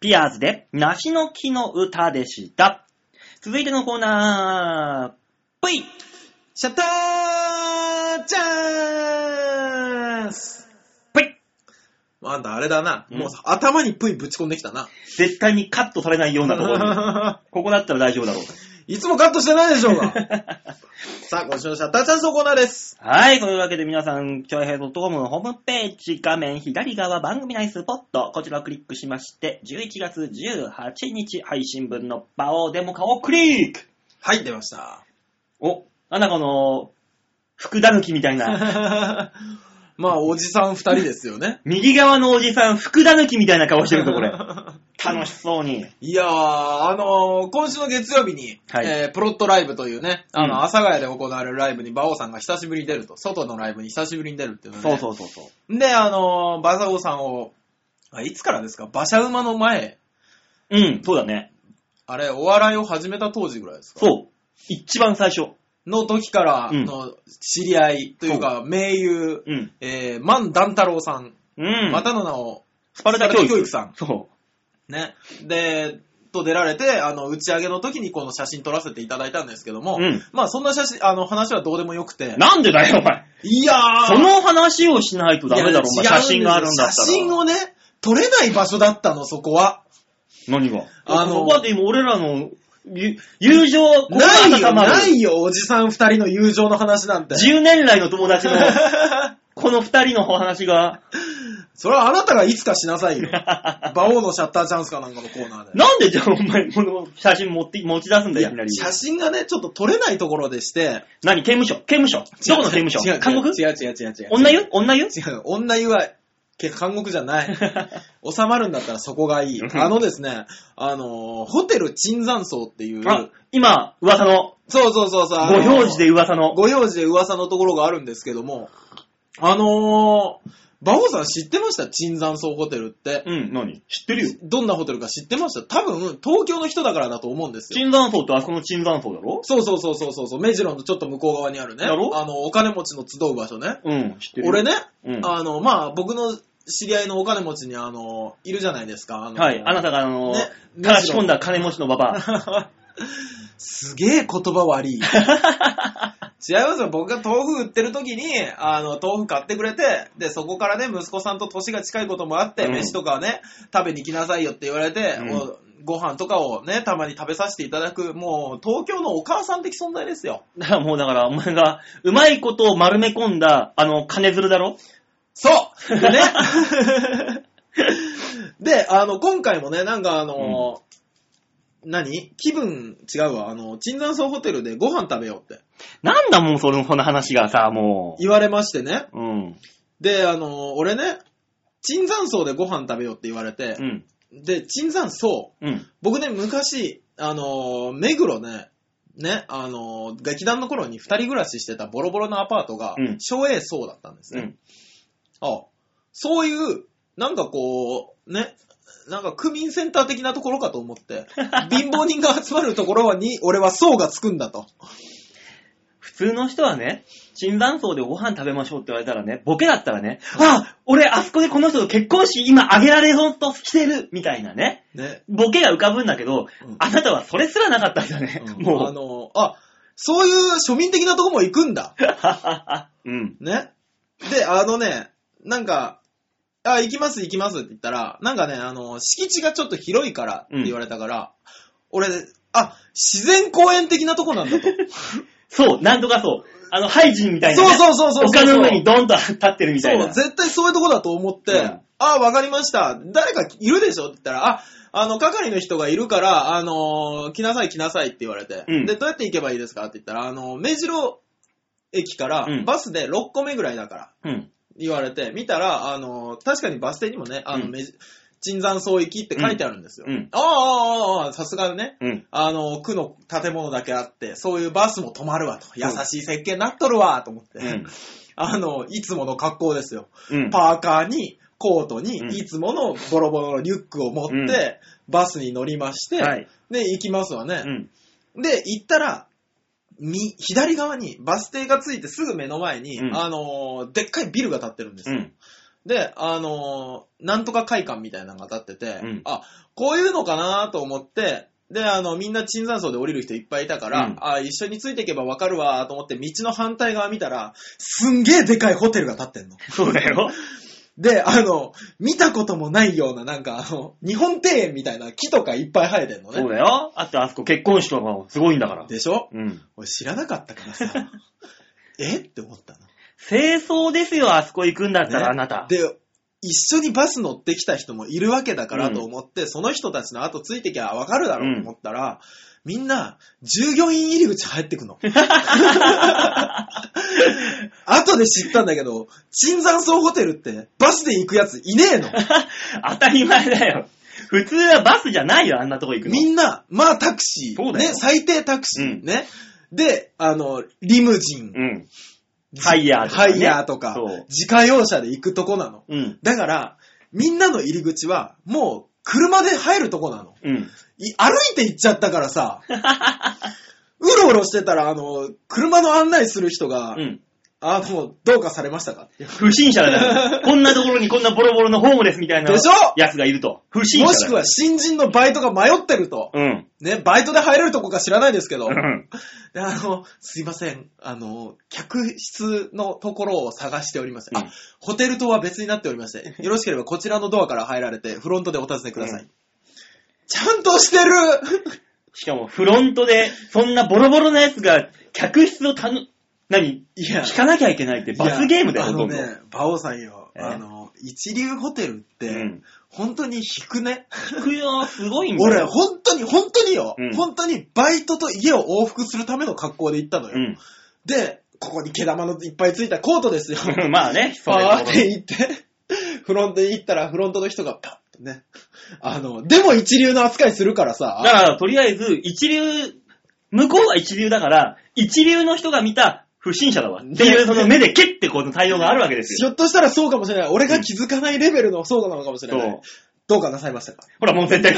ピアーズで梨の木の歌でした。続いてのコーナー、ぷいシャッターチャンスぷいあんたあれだな。うんもうさ頭にプイぶち込んできたな。絶対にカットされないようなところに。ここだったら大丈夫だろうと。いつもカットしてないでしょうが。さあ、今週のシャッターチャンスのコーナーです。はい、というわけで皆さん、ちょいへい .com のホームページ画面左側番組内スポット、こちらをクリックしまして、11月18日配信分の場をデモ化をクリックはい、出ました。お、なんだこの、福田抜きみたいな。まあ、おじさん二人ですよね。右側のおじさん、福田抜きみたいな顔してるぞ、これ。楽しそうに。いやー、あのー今週の月曜日に、はいえープロットライブというね、あの、うん阿佐ヶ谷で行われるライブに馬王さんが久しぶりに出ると、外のライブに久しぶりに出るっていうので、そうそうそうそう。で、あのーバザオさんを、あいつからですか？馬車馬の前、うん、そうだね。あれ、お笑いを始めた当時ぐらいですか？そう。一番最初。の時からうんの知り合いというか、名優、うん。えー、万段太郎さん、うん。またの名を、スパルタ教育。教育さん。そね。で、と出られて、あの、打ち上げの時にこの写真撮らせていただいたんですけども、うんまあそんな写真、あの、話はどうでもよくて。なんでだよ、お前。いやーその話をしないとダメだろ、お前。写真があるんだったら。写真をね、撮れない場所だったの、そこは。何が？あのここはでも俺らのゆ友情、心ないよ、ないよ、おじさん二人の友情の話なんて。10年来の友達の、この二人のお話が、それはあなたがいつかしなさいよ。馬王のシャッターチャンスかなんかのコーナーで。なんでじゃあお前、この写真持って、持ち出すんだよ、いきなり。写真がね、ちょっと撮れないところでして。何刑務所？刑務所？どこの刑務所？違う違う韓国違う違う違う違う。女湯？女湯？違う、女湯は、け韓国じゃない。収まるんだったらそこがいい。あのですね、あのーホテル椿山荘っていう、あ、今、噂の、そうそうそうそう、あごのー表示で噂の。ご表示で噂のところがあるんですけども、あのー、馬王さん知ってました？椿山荘ホテルって。うん、何？知ってるよ。どんなホテルか知ってました？多分、東京の人だからだと思うんですよ。椿山荘ってあそこの椿山荘だろ？そうそうそうそうそうそう、目白のちょっと向こう側にあるね。だろ？あの、お金持ちの集う場所ね。うん、知ってるよ。俺ね、うん。あの、まあ、僕の知り合いのお金持ちに、あの、いるじゃないですか。あのはい、あなたがあの、ねたらし込んだ金持ちのババア。すげえ言葉悪い。違いますよ。僕が豆腐売ってる時に、あの、豆腐買ってくれて、で、そこからね、息子さんと年が近いこともあって、うん飯とかはね、食べに来なさいよって言われて、うんおご飯とかをね、たまに食べさせていただく、もう、東京のお母さん的存在ですよ。だからもうだから、お前が、うまいことを丸め込んだ、あの、金づるだろ？そうでね。で、あの、今回もね、なんかあの、何？気分違うわ。あの、椿山荘ホテルでご飯食べようってなんだもうその、この話がさ、も言われましてね。う。うん。で、あの、俺ね、椿山荘でご飯食べようって言われてう、ん。で、椿山荘、うん。僕ね、昔、あの、目黒ね、ね、あの、劇団の頃に二人暮らししてたボロボロのアパートがうん、昭栄荘だったんですね。うん。あそういう、なんかこう、ね、なんか区民センター的なところかと思って、貧乏人が集まるところに、俺は層がつくんだと。普通の人はね、椿山荘でご飯食べましょうって言われたらね、ボケだったらね、あ俺、あそこでこの人と結婚式今あげられそうとしてるみたいなね、ね。ボケが浮かぶんだけど、うんあなたはそれすらなかったんだね。うんもう。あの、あ、そういう庶民的なとこも行くんだ。うん。ね。で、あのね、なんか、あ、行きます行きますって言ったら、なんかね、あの、敷地がちょっと広いからって言われたから、俺、あ、自然公園的なとこなんだと。そう、なんとかそう。あの、ハイジンみたいな、ね。そうそうそうそうそう丘の上にドンと立ってるみたいな。そう、絶対そういうとこだと思って、うんあ、わかりました。誰かいるでしょって言ったら、あ、あの、係の人がいるから、あのー来なさい来なさいって言われて、うんで、どうやって行けばいいですかって言ったら、あの、目白駅からうんバスで6個目ぐらいだから、うん。言われて、見たら、あの、確かにバス停にもね、あの、うんめ椿山荘行きって書いてあるんですよ。うんああ、ああ、ああ、さすがね。うん。あの、区の建物だけあって、そういうバスも止まるわと。優しい設計になっとるわと思って。うん。あの、いつもの格好ですよ。うん。パーカーに、コートに、うんいつものボロボロのリュックを持って、うんバスに乗りまして、はい。で、行きますわねう。ん。で、行ったら、み、左側にバス停がついてすぐ目の前に、うんあのーでっかいビルが建ってるんですよ。うん。で、あのーなんとか会館みたいなのが建ってて、うんあ、こういうのかなと思って、で、あの、みんな椿山荘で降りる人いっぱいいたから、うんあ、一緒についていけばわかるわと思って、道の反対側見たら、すんげえでかいホテルが建ってんの。そうだよ。で、あの、見たこともないような、なんか、あの、日本庭園みたいな木とかいっぱい生えてんのそうね。だよ。あとあそこ結婚式とかもすごいんだから。でしょ？うん。俺知らなかったからさ、え？って思ったの。清掃ですよ、あそこ行くんだったら、ね？あなた。で、一緒にバス乗ってきた人もいるわけだからうんと思って、その人たちの後ついてきゃわかるだろうと思ったら、みんな、従業員入り口入ってくの。後で知ったんだけど、椿山荘ホテルってバスで行くやついねえの。当たり前だよ。普通はバスじゃないよ、あんなとこ行くの。みんな、まあタクシー。そうだよね、最低タクシー。うんね。で、あの、リムジン。うん。ハイヤーとかねハイヤーとかそう、自家用車で行くとこなの。うん。だから、みんなの入り口は、もう、車で入るとこなの。うん。い歩いて行っちゃったからさ、うろうろしてたら、あの、車の案内する人が、うん。あの、どうかされましたか？不審者だよ。こんなところにこんなボロボロのホームレスみたいなでしょ？やつがいると。不審者。もしくは新人のバイトが迷ってると。うん。ね、バイトで入れるとこか知らないですけど。うん。であの、すいません。あの、客室のところを探しております。うんあ、ホテル棟は別になっておりまして、よろしければこちらのドアから入られて、フロントでお尋ねください。うんちゃんとしてるしかもフロントで、そんなボロボロなやつが客室をたの、何？いや引かなきゃいけないって罰ゲームだよ、ほとんど。あのね、馬王さんよ、ええあの、一流ホテルって、うん本当に引くね？引くよ、すごいんだ俺、よ。本当に、本当によ、うん本当にバイトと家を往復するための格好で行ったのよ。うん。で、ここに毛玉のいっぱいついたコートですよ。まあね、それパーって行って、フロントに行ったら、フロントの人がパッとね。あの、でも一流の扱いするからさ。だから、とりあえず、一流、向こうは一流だから、一流の人が見た不審者だわ。っていう、その目で蹴ってこの対応があるわけですよ。ひょっとしたらそうかもしれない。俺が気づかないレベルのそうなのかもしれない。そうどうかなさいましたかほら、もう絶対、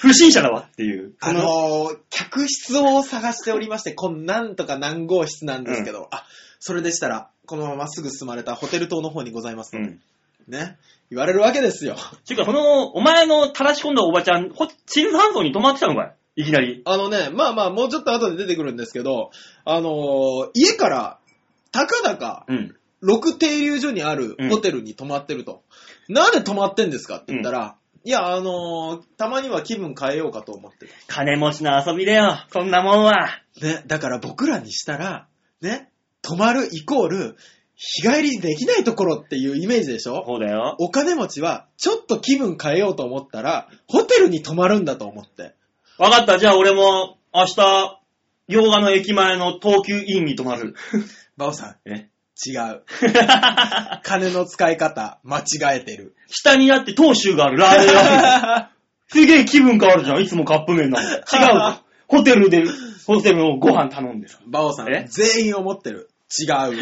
不審者だわっていう。あのー、客室を探しておりまして、こんなんとか何号室なんですけど、あ、それでしたら、このまますぐ進まれたホテル棟の方にございますので、うん。ね。言われるわけですよ。ていうか、その、お前の垂らし込んだおばちゃん、ほチル搬送に泊まってたのかい？いきなり。あのね、まあまあ、もうちょっと後で出てくるんですけど、あのー家から、たかだか、うん。6停留所にあるホテルに泊まってると。なんで泊まってんですかって言ったら、いや、あのーたまには気分変えようかと思ってる。金持ちの遊びだよ、そんなもんは。ね、だから僕らにしたら、ね、泊まるイコール、日帰りできないところっていうイメージでしょ？そうだよ。お金持ちは、ちょっと気分変えようと思ったら、ホテルに泊まるんだと思って。わかった、じゃあ俺も、明日、洋画の駅前の東急インに泊まる。バオさん、え？違う。金の使い方、間違えてる。下にだって東州があるラーメン屋。すげえ気分変わるじゃん、いつもカップ麺なの。違うか。ホテルで、ホテルのご飯頼んでさ。バオさんえ、全員思ってる。違う。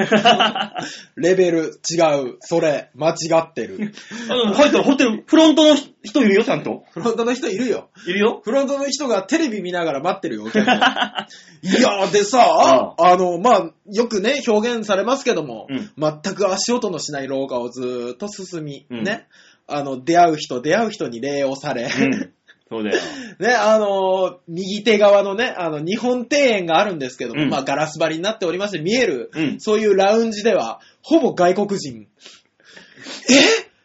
レベル違う。それ、間違ってる。うん入ったらホテル、フロントの人いるよ、ちゃんと。フロントの人いるよ。いるよ。フロントの人がテレビ見ながら待ってるよ、お客さんいやー、でさ、ああの、まあ、よくね、表現されますけども、うん全く足音のしない廊下をずーっと進み、うんね、あの、出会う人、出会う人に礼をされ、うん。そうだよ。ね、あのー右手側のね、あの、日本庭園があるんですけども、うんまあ、ガラス張りになっておりまして見える、うんそういうラウンジでは、ほぼ外国人。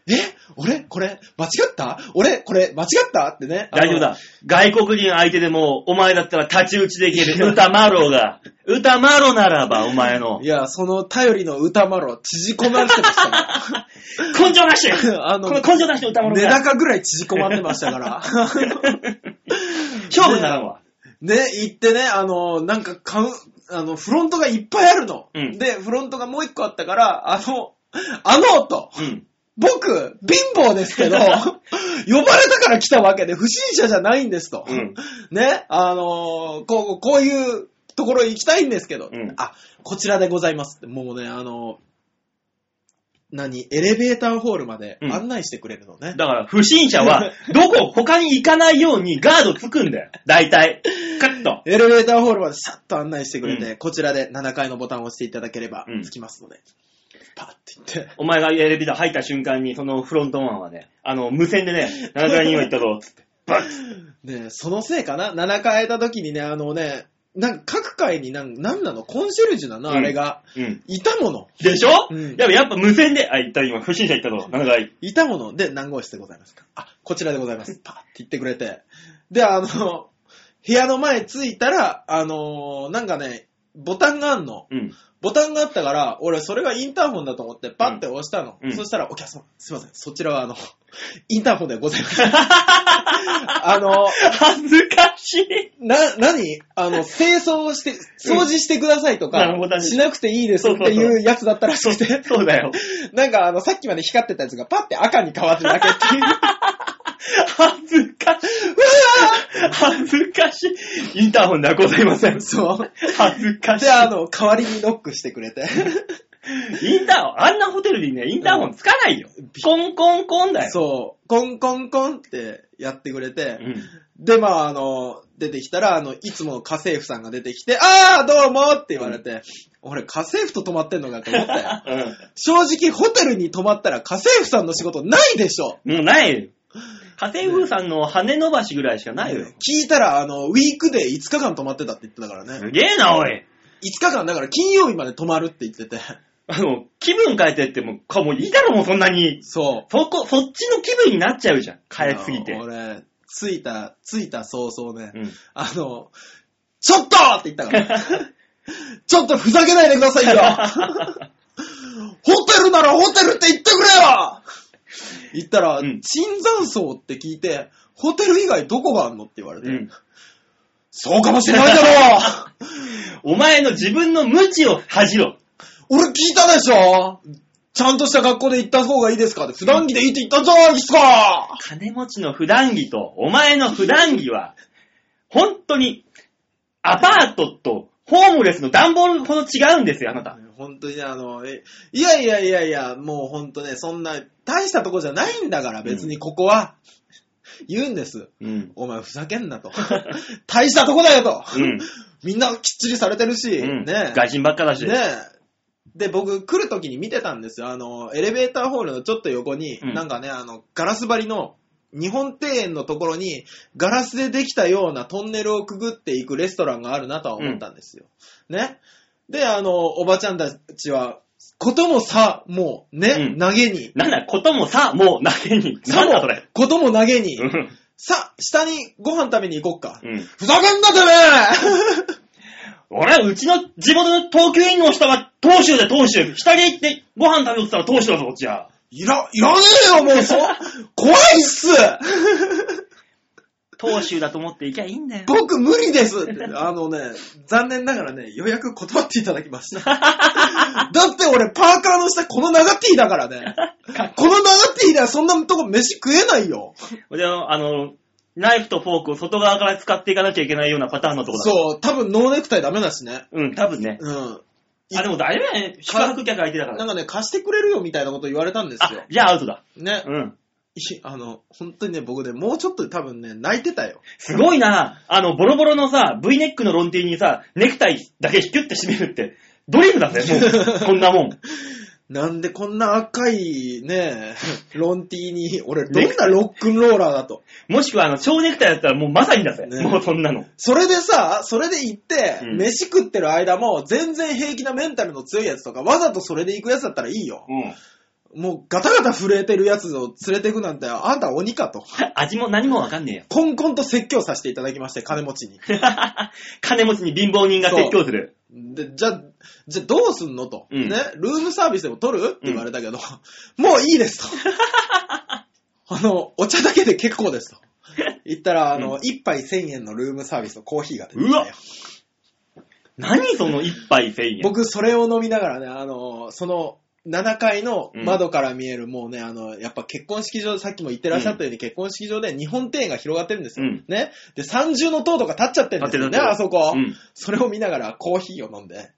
え？え？俺これ、間違った？俺これ、間違った？ってね。大丈夫だ。外国人相手でも、お前だったら太刀打ちできる。歌マロが。歌マロならば、お前のい。や、その頼りの歌マロ、縮こまってましたか 根性なしら。あの、この根性なしの歌マロ値が。高ぐらい縮こまってましたから。勝負にならんわ。ね、行ってね、あの、なんか買う、あの、フロントがいっぱいあるの。うんで、フロントがもう一個あったから、あの、あのと、うん。僕、貧乏ですけど、呼ばれたから来たわけで、不審者じゃないんですと。うん。ね、あのーこう、こういうところ行きたいんですけど、うんあ、こちらでございますって、もうね、あのー何、エレベーターホールまでうん案内してくれるのね。だから、不審者は、どこ、他に行かないようにガードつくんだよ。大体。カッと。エレベーターホールまでさっと案内してくれて、うこちらで7階のボタンを押していただければうん着きますので、パッて言って、お前がエレベーター入った瞬間に、そのフロントマンはね、あの、無線でね、7階に今行ったぞ、つって。バ ッね、そのせいかな ?7 階た時にね、あのね、なんか各階になんなんなの？コンシェルジュなの、うんあれが。うん。いたもの。でしょ、うんやっぱ、やっぱ無線で、あ、行った今、不審者行ったぞ、7階。いたもので何号室でございますか？あ、こちらでございます。パーって言ってくれて。で、あの、部屋の前着いたら、あのなんかね、ボタンがあんの。うん。ボタンがあったから、俺それがインターホンだと思ってパッて押したの。うんそしたら、お客様、すいません、そちらはあの、インターホンではございません。あの、恥ずかしい。な、なにあの、清掃をして、掃除してくださいとかなるほど、しなくていいですってそうそういうやつだったらしくて、そうだよ。なんかあの、さっきまで光ってたやつがパッて赤に変わってるだけっていう。恥ずかしい。恥ずかしい。インターホンではございません。そう。恥ずかしい。で、あの、代わりにノックしてくれて。インターホン、あんなホテルにね、インターホンつかないよ。コンコンコンだよ。そう。コンコンコンってやってくれて、うん。で、まあ、あの、出てきたら、あの、いつもの家政婦さんが出てきて、あー、どうもって言われて、俺、家政婦と泊まってんのかと思ったよ。うん。正直、ホテルに泊まったら家政婦さんの仕事ないでしょ。もうない。家政婦さんの羽伸ばしぐらいしかないよ。聞いたら、あの、ウィークで5日間泊まってたって言ってたからね。すげえな、おい。5日間、だから金曜日まで泊まるって言ってて。あの、気分変えてっても、かもういいだろ、もうそんなに。そう。そこ、そっちの気分になっちゃうじゃん。変えすぎて。俺、着いた、着いた早々ね、うん。あの、ちょっとって言ったから。ちょっとふざけないでくださいよ ホテルならホテルって言ってくれよ 言ったら、うん椿山荘って聞いて、ホテル以外どこがあんのって言われて、うん。そうかもしれないだろ お前の自分の無知を恥じろ。俺聞いたでしょちゃんとした学校で行った方がいいですかって普段着でいいって言ったじゃないですか金持ちの普段着と、お前の普段着は、本当に、アパートとホームレスの段ボールほど違うんですよ、あなた。本当にねあの、えいやいやいやいや、もう本当ね、そんな、大したとこじゃないんだから、別にここは。言うんです。うん。お前ふざけんなと。大したとこだよと。うん。みんなきっちりされてるし、うん。ね外人ばっかだし。ねで、僕来る時に見てたんですよ。あの、エレベーターホールのちょっと横に、うんなんかね、あの、ガラス張りの、日本庭園のところに、ガラスでできたようなトンネルをくぐっていくレストランがあるなとは思ったんですよ。ね。で、あの、おばちゃんたちは、こともさ、もう、ね、うん投げに、なんだ、こともさ、もう投げに。さもなんだそれ。、ことも投げに、うん。さ、下にご飯食べに行こっか。うん。ふざけんなてめえ 俺はうちの地元の東急園の下は東州で東州。下に行ってご飯食べようって言ったら東州だぞ、こっちは。いら、いらねえよ、もう、そ、怖いっす東州だと思って行きゃいいんだよ。僕無理ですって。あのね、残念ながらね、予約断っていただきました。だって俺、パーカーの下、この長 T だからね。この長 T ではそんなとこ飯食えないよ。で、あの、ナイフとフォークを外側から使っていかなきゃいけないようなパターンのとこだ。そう、多分ノーネクタイダメだしね。う。うん、多分ね。うん。あ、でも大丈夫だね。宿泊客相手だから。なんかね、貸してくれるよみたいなこと言われたんですよあ。、じゃあアウトだ。ね。うん。いあの、本当にね、僕ね、もうちょっと多分ね、泣いてたよ。すごいな。あの、ボロボロのさ、V ネックのロンティーにさ、ネクタイだけキュッて締めるって、ドリルだぜ、もう。こんなもん。なんでこんな赤いね、ロンティーに、俺、どんなロックンローラーだと。もしくは、あの、蝶ネクタイだったらもうまさにだぜ。ねもうそんなの。それでさ、それで行って、うん飯食ってる間も、全然平気なメンタルの強いやつとか、わざとそれで行くやつだったらいいよ。うん。もうガタガタ震えてるやつを連れてくなんて、あんた鬼かと。味も何もわかんねえよ。コンコンと説教させていただきまして、金持ちに。金持ちに貧乏人が説教する。で、じゃあ、じゃあどうすんのと。うんね、ルームサービスでも取る？って言われたけど、もういいですと。あの、お茶だけで結構ですと。言ったら、あの、うん一杯1000円のルームサービスのコーヒーが出てきたようわ何その一杯1000円。僕、それを飲みながらね、あの、その、7階のうん。窓から見える、もうね、あの、やっぱ結婚式場、さっきも言ってらっしゃったように、結婚式場で日本庭園が広がってるんですよ。うん。ね。で、三重の塔とか立っちゃってるんですよ。ね、立ってる。あそこ、うん。それを見ながらコーヒーを飲んで。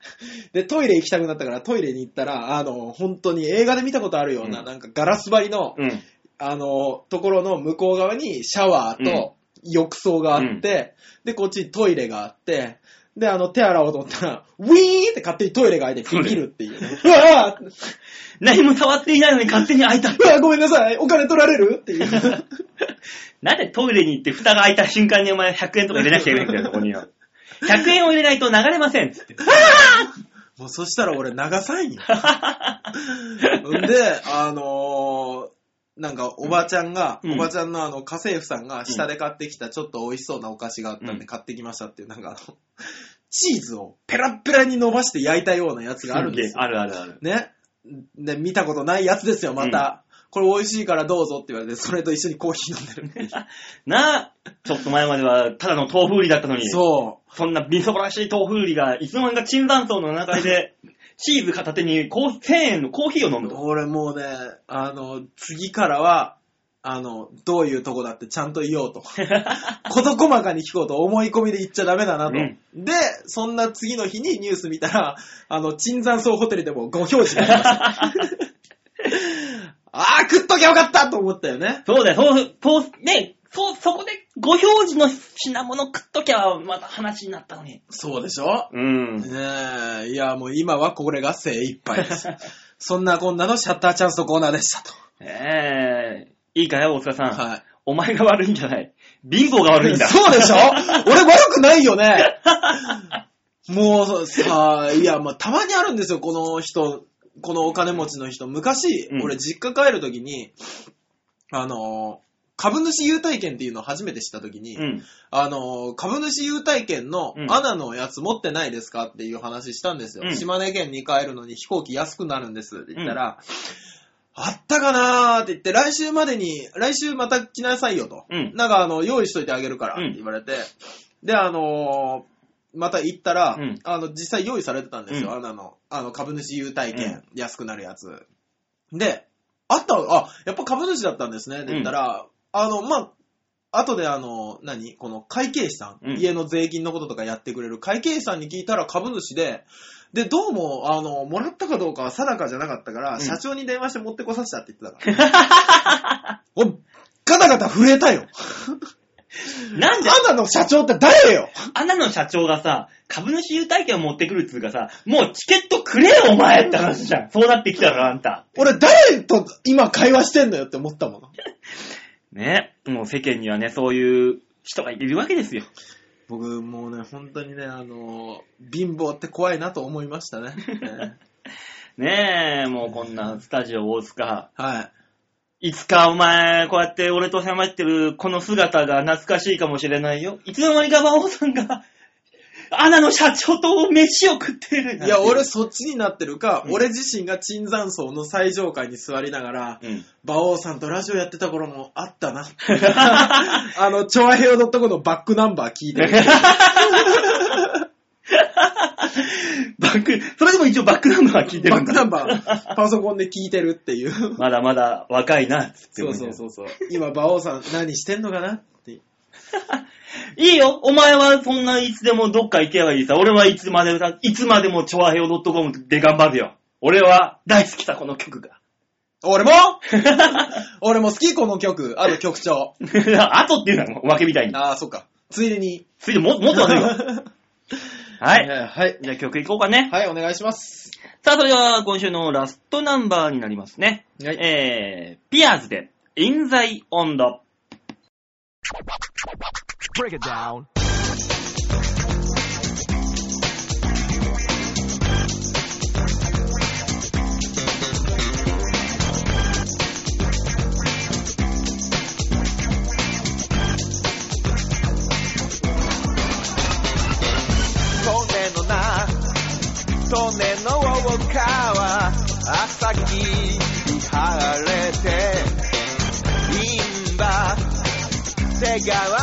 で、トイレ行きたくなったからトイレに行ったら、あの、本当に映画で見たことあるような、うん。なんかガラス張りの、うん。あの、ところの向こう側にシャワーと浴槽があって、で、こっちにトイレがあって、で、あの、手洗おうと思ったら、ウィーンって勝手にトイレが開いてビビるっていうね。うわぁ何も触っていないのに勝手に開いた。うわごめんなさいお金取られるっていう。なんでトイレに行って蓋が開いた瞬間にお前100円とか入れなきゃいけないんだよ、そこには。100円を入れないと流れませんっつって。もうそしたら俺流さんよ。んで、あのーなんかおばちゃんが、うんおばちゃんのあの家政婦さんが下で買ってきたちょっと美味しそうなお菓子があったんうんで買ってきましたっていう、なんかあの、チーズをペラッペラに伸ばして焼いたようなやつがあるんですよ。あるあるある。ね。で、見たことないやつですよ、また。これ美味しいからどうぞって言われて、それと一緒にコーヒー飲んでるっていう。なあ、ちょっと前まではただの豆腐売りだったのに、そそんなみそぼらしい豆腐売りが、いつの間にか椿山荘の中で、チーズ片手にコー1000円のコーヒーを飲むう。と。俺もうね、あの、次からは、あの、どういうとこだってちゃんと言おうと。事細かに聞こうと思い込みで言っちゃダメだなと。うんで、そんな次の日にニュース見たら、あの、椿山荘ホテルでもご表示がありました。あー、食っときゃよかったと思ったよね。そうだよ、そう、そう、ね、そう、そこでご表示の品物食っときゃまた話になったのに。そうでしょ？うん。ねえ、いやもう今はこれが精一杯です。そんなこんなのシャッターチャンスのコーナーでしたと。ええいいかよ、大塚さん。はい。お前が悪いんじゃない。貧乏が悪いんだ。そうでしょ？俺悪くないよね。もうさ、いや、まあ、たまにあるんですよ、この人、このお金持ちの人。昔、うん俺実家帰るときに、あの、株主優待券っていうのを初めて知ったときに、うん。あの、株主優待券のうんアナのやつ持ってないですかっていう話したんですよ。うん島根県に帰るのに飛行機安くなるんですって言ったら、あったかなーって言って、来週までに、来週また来なさいよと。うんなんかあの、用意しといてあげるからうんって言われて、で、あのーまた行ったら、うんあの、実際用意されてたんですよ。うんアナの、あの、株主優待券、安くなるやつ。で、あった、あ、やっぱ株主だったんですねって言ったら、あの、まあ、後であの、何？この会計士さん、うん家の税金のこととかやってくれる会計士さんに聞いたら株主で、で、どうも、あの、もらったかどうかは定かじゃなかったから、うん社長に電話して持ってこさせたって言ってたから。お、ガタガタ震えたよ。なんで、アナの社長って誰よ？アナの社長がさ、株主優待券を持ってくるっつうかさ、もうチケットくれよ、お前って話じゃん。そうなってきたら、あんた。俺誰と今会話してんのよって思ったもの。ね。もう世間にはね、そういう人がいるわけですよ。僕もうね、本当にね、あの、貧乏って怖いなと思いましたね。ね ねえ、もうこんなスタジオ大塚。はい。いつかお前、こうやって俺と喋ってるこの姿が懐かしいかもしれないよ。いつの間にか馬王さんが、アナの社長と飯を食ってるいや、俺そっちになってるか、うん俺自身が椿山荘の最上階に座りながら、うん。馬王さんとラジオやってた頃もあったな。あの、チョアヘオ .com のバックナンバー聞いてる。バック、それでも一応バックナンバー聞いてる。バックナンバー、パソコンで聞いてるっていう。まだまだ若いな、つってそうそうそうそう。今、馬王さん何してんのかな？いいよ、お前はそんないつでもどっか行けばいいさ。俺はいつまでも、いつまでもチョアヘオ .com で頑張るよ。俺は大好きだ、この曲が。俺も？俺も好き、この曲。あと曲調。あとっていうのはおまけみたいに。ああ、そっか。ついでに。ついでも、もっとはねえわ。はい。はい。じゃあ曲いこうかね。はい、お願いします。さあ、それでは今週のラストナンバーになりますね。はいえー、ピアーズで、In Thy Ond。Break it down. 利根のな利根の大川朝日晴れていいんだ手川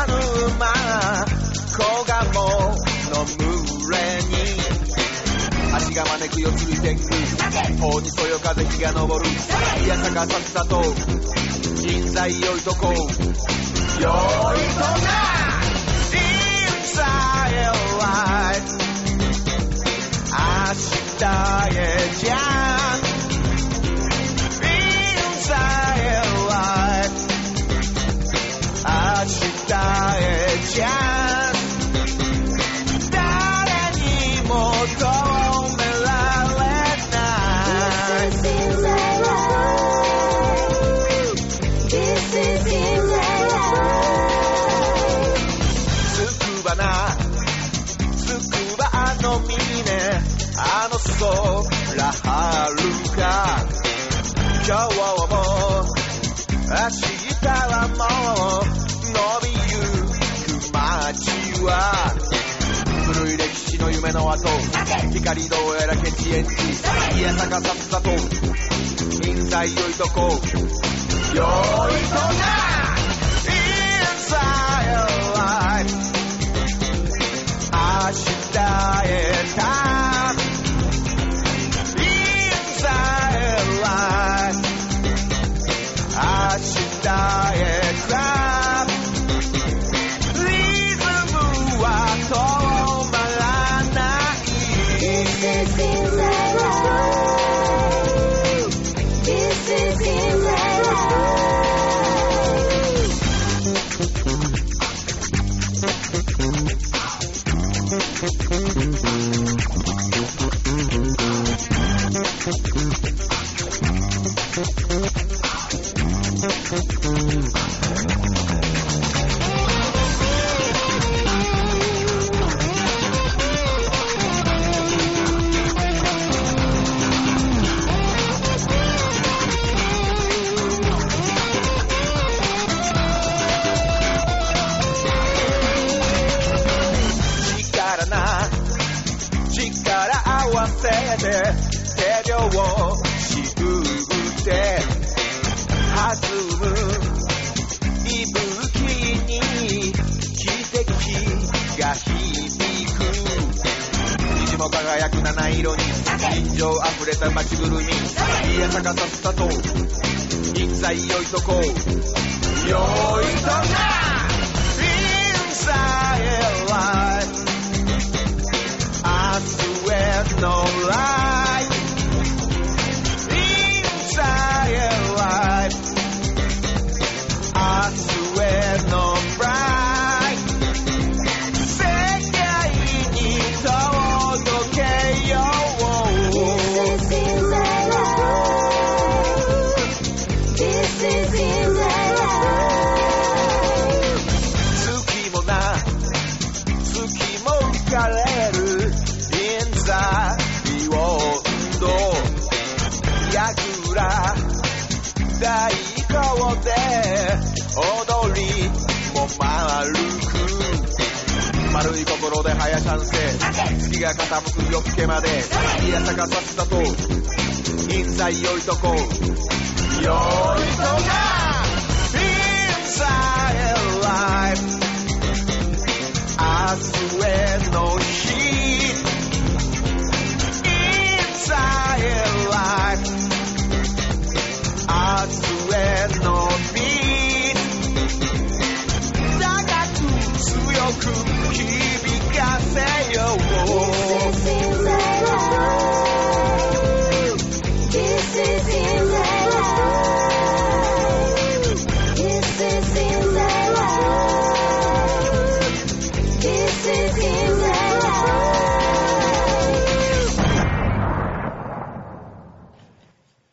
足が招くよついてく法にそよ風日が昇る。いやさかさっさと人材よいとこよいとな。Inside your life 明日へじゃあ光どうやらケチエンチ。いやさかさっさと。臨済よいとこよいとな Inside your life 明日へた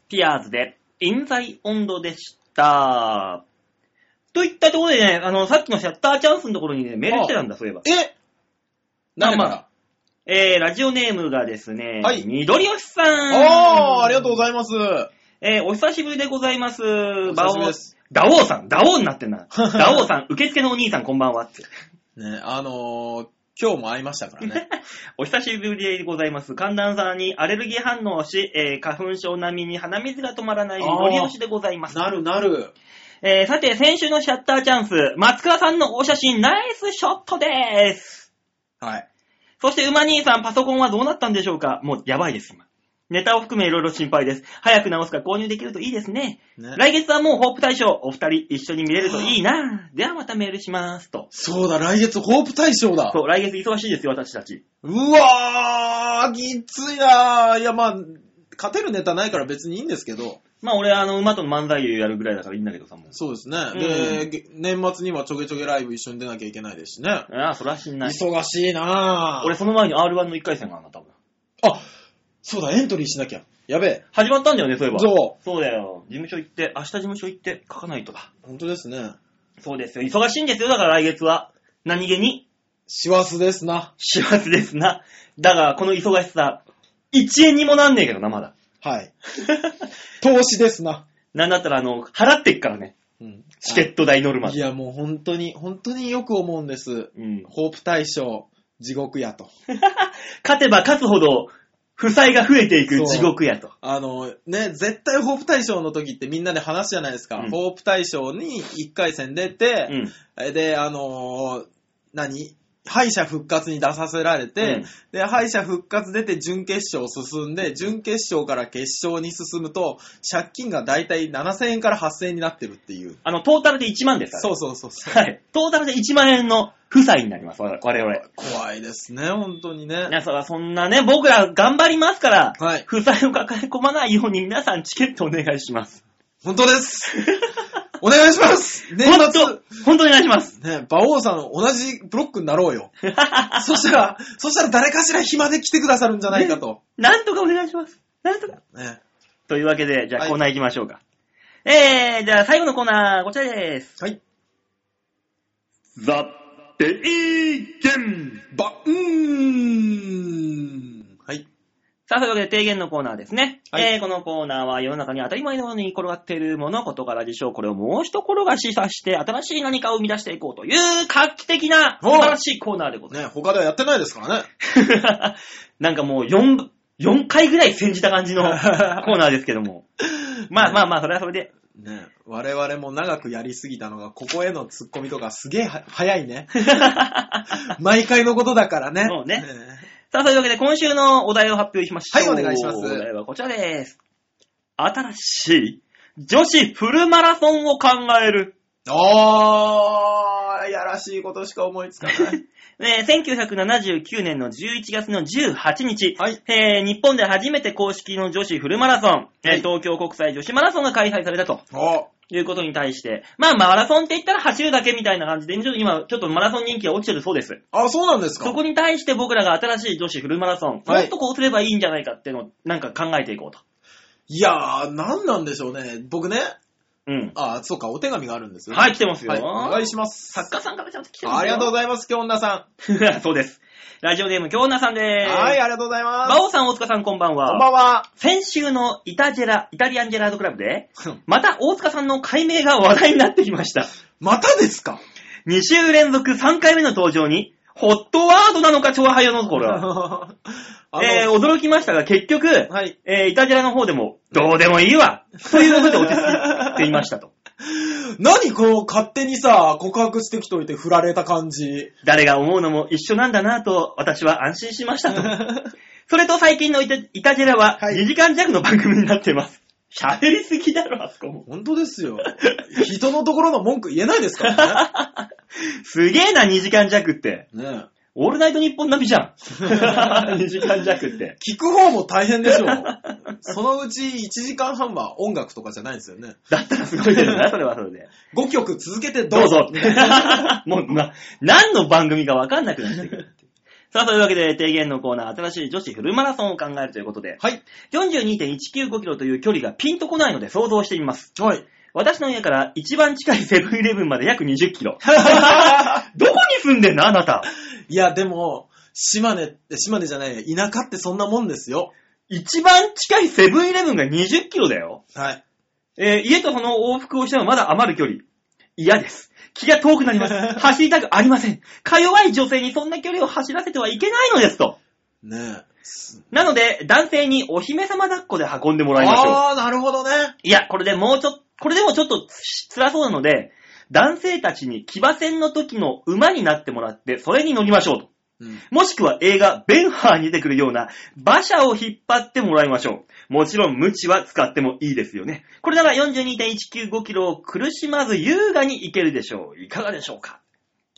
ピアーズで、印在温度でした。といったところでね、あの、さっきのシャッターチャンスのところにね、メール来てたんだ、そういえば。え？誰かまあえー、ラジオネームがですね、はい緑吉さん。ああー、ありがとうございます。えー、お久しぶりでございます。お久しぶりです。ダオーさん、ダオーになってんな。ダオーさん、受付のお兄さんこんばんはって。ね、あのー、今日も会いましたからね。お久しぶりでございます。寒暖差にアレルギー反応をし、えー花粉症並みに鼻水が止まらない緑吉でございます。なるなる。えーさて、先週のシャッターチャンス、松川さんのお写真、ナイスショットです。はい。そして、馬兄さん、パソコンはどうなったんでしょうか？もう、やばいです、今。ネタを含めいろいろ心配です。早く直すか購入できるといいですね。ね来月はもうホープ大賞、お二人一緒に見れるといいな。ではまたメールします。と。そうだ、来月ホープ大賞だ。そう、来月忙しいですよ、私たち。うわー、きついなー。いや、まあ、勝てるネタないから別にいいんですけど、まあ、俺、あの、馬との漫才やるぐらいだからいいんだけどさ、もう。そうですね。うんで、げ年末にはちょげちょげライブ一緒に出なきゃいけないですしね。ああ、それはしんない。忙しいなー。俺、その前に R1 の1回戦があるな、多分。あ、そうだ、エントリーしなきゃ。やべえ。始まったんだよね、そういえば。そう。そうだよ。事務所行って、明日事務所行って書かないとだ。本当ですね。そうですよ。忙しいんですよ、だから来月は。何気に、師走ですな。幸せですな。だが、この忙しさ、1円にもなんねえけどな、まだ。はい。投資ですな。なんだったら、あの、払ってっからね。うん。チケット代ノルマいや、もう本当に、本当によく思うんです。うん。ホープ大賞、地獄やと。勝てば勝つほど、負債が増えていく地獄やと。あの、ね、絶対ホープ大賞の時ってみんなで話すじゃないですか。うんホープ大賞に1回戦出てう、ん。で、あのー何？敗者復活に出させられて、うんで、敗者復活出て準決勝進んで、準決勝から決勝に進むと、借金がだいたい7000円から8000円になってるっていう。あの、トータルで1万ですから。そうそうそうそう。はい。トータルで1万円の負債になります、我々。怖いですね、本当にね。皆さんそんなね、僕ら頑張りますから、はい。負債を抱え込まないように皆さんチケットお願いします。本当です。お願いします年本末当、本当にお願いします。ね、馬王さん同じブロックになろうよ。そしたら、そしたら誰かしら暇で来てくださるんじゃないかと。なんとかお願いします。なんとか。ね。というわけで、じゃあはいコーナー行きましょうか。えー、じゃあ最後のコーナー、こちらです。はい。ザ・テイケンば、うーん。はい。さあ、そういうわけで提言のコーナーですね。はいえー、このコーナーは世の中に当たり前のように転がっているもの、ことから事象、これをもう一転がしさして、新しい何かを生み出していこうという画期的な素晴らしいコーナーでございね、他ではやってないですからね。ます。なんかもう4、4回ぐらい煎じた感じのコーナーですけども。まあまあまあ、それはそれで。ね、我々も長くやりすぎたのが、ここへの突っ込みとかすげえは早いね。毎回のことだからね。そうねさあ、そういうわけで今週のお題を発表しましょう。はいお願いしますお題はこちらです。新しい女子フルマラソンを考える。おー、やらしいことしか思いつかない。ね、1979年の11月の18日、はいえー日本で初めて公式の女子フルマラソン、えーはい東京国際女子マラソンが開催されたとおいうことに対して、まあマラソンって言ったら走るだけみたいな感じで、ちょっと今ちょっとマラソン人気が落ちてるそうです。あ、そうなんですか？そこに対して僕らが新しい女子フルマラソン、はいもっとこうすればいいんじゃないかっていうのをなんか考えていこうと。いやー、なんなんでしょうね。僕ね、うん。あ、そうか、お手紙があるんですよね。はい、来てますよ。はい、お願いします。作家さんからちゃんと来てますよ。ありがとうございます、京女さます。そうです。ラジオネーム、京奈さんでん。ーす。はい、ありがとうございます。馬王さん、大塚さん、こんばんは。こんばんは。先週のイタジェラ、イタリアンジェラードクラブで、また大塚さんの解明が話題になってきました。またですか？2週連続3回目の登場に、ホットワードなのか、超ハヨのところ。あの、えー、驚きましたが、結局、はい。えー、イタジェラの方でも、どうでもいいわ、ということで落ち着いていましたと。何この勝手にさ、告白してきといて振られた感じ。誰が思うのも一緒なんだなと、私は安心しましたと。それと最近のイタジェラは、はい2時間弱の番組になっています。喋りすぎだろ、あそこも。本当ですよ。人のところの文句言えないですから すげえな、2時間弱って。ね。ねオールナイトニッポン並みじゃん。2時間弱って。聞く方も大変でしょう。そのうち1時間半は音楽とかじゃないんですよね。だったらすごいけどな、それはそれで。5曲続けてどどうぞうぞ。もう、な、何の番組かわかんなくなってくる。さあ、というわけで、提言のコーナー、新しい女子フルマラソンを考えるということで、はい。42.195キロという距離がピンとこないので想像してみます。はい。私の家から一番近いセブンイレブンまで約20キロ。どこに住んでんの？あなた。いや、でも、島根って、島根じゃない、田舎ってそんなもんですよ。一番近いセブンイレブンが20キロだよ。はい。えー家とその往復をしてもまだ余る距離。嫌です。気が遠くなります。走りたくありません。か弱い女性にそんな距離を走らせてはいけないのですと。ねえ。すなので、男性にお姫様抱っこで運んでもらいましょう。あー、なるほどね。いや、これでもうちょっと、これでもちょっとつ辛そうなので、男性たちに騎馬戦の時の馬になってもらって、それに乗りましょうと。うん。もしくは映画、ベンハーに出てくるような馬車を引っ張ってもらいましょう。もちろん、無知は使ってもいいですよね。これなら42.195キロを苦しまず優雅に行けるでしょう。いかがでしょうか？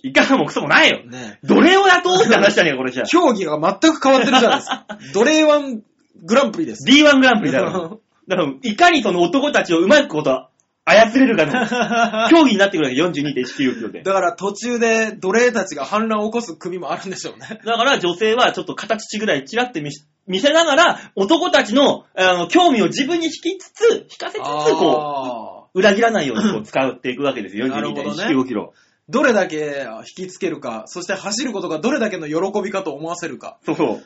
いかがもクソもないよ。ねえ。奴隷を雇おうって話だね、これじゃあ。競技が全く変わってるじゃないですか。奴隷ワングランプリです。D1 グランプリだろ。だから、いかにその男たちをうまくこと操れるかの 競技になってくるわけ、42.195キロで。だから途中で奴隷たちが反乱を起こす組もあるんでしょうね。だから女性はちょっと形ぐらいチラって見せながら、男たちのあの興味を自分に引きつつ、引かせつつ、こあう、裏切らないようにこう使っていくわけですよ、なるほどね42.195キロ。ーどれだけ引きつけるか、そして走ることがどれだけの喜びかと思わせるか。そうそう。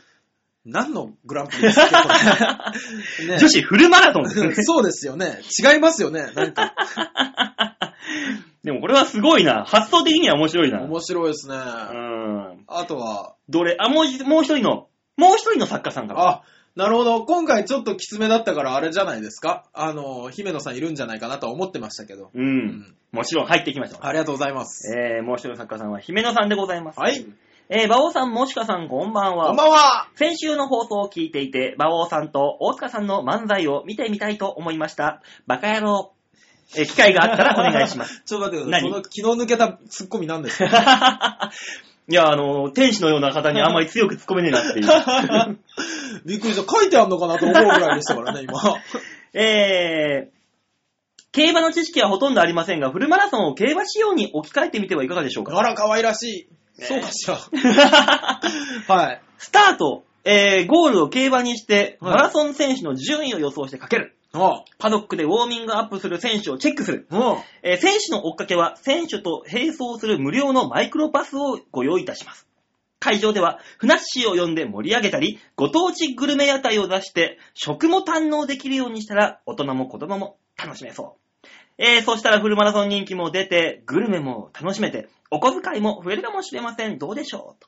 何のグランプリですか？女子フルマラソンですね。そうですよね。違いますよね。なんか、でもこれはすごいな。発想的には面白いな。面白いですね。うん。あとは、どれ、あ、もう一、もう一人の、もう一人の作家さんから。あ、なるほど。今回ちょっときつめだったからあれじゃないですか？あの、姫野さんいるんじゃないかなとは思ってましたけど。う。。うんもちろん入ってきました。ありがとうございます。えー、もう一人の作家さんは姫野さんでございます。はい。えー、馬王さん、もしかさん、こんばんは。こんばんは。先週の放送を聞いていて、馬王さんと大塚さんの漫才を見てみたいと思いました。バカ野郎。えー機会があったらお願いします。ちょっと待ってください。何？その気の抜けたツッコミなんですか？いや、あの、天使のような方にあんまり強く突っ込めねえなっていう。びっくりした。書いてあんのかなと思うぐらいでしたからね、今。えー、競馬の知識はほとんどありませんが、フルマラソンを競馬仕様に置き換えてみてはいかがでしょうか？あら、可愛らしい。ねそうかしら。はい。スタート、えー、ゴールを競馬にして、はいマラソン選手の順位を予想してかける。あパドックでウォーミングアップする選手をチェックする。うん。えー選手の追っかけは、選手と並走する無料のマイクロパスをご用意いたします。会場では、ふなっしーを呼んで盛り上げたり、ご当地グルメ屋台を出して、食も堪能できるようにしたら、大人も子供も楽しめそう。えー、そしたらフルマラソン人気も出て、グルメも楽しめて、お小遣いも増えるかもしれません。どうでしょう？と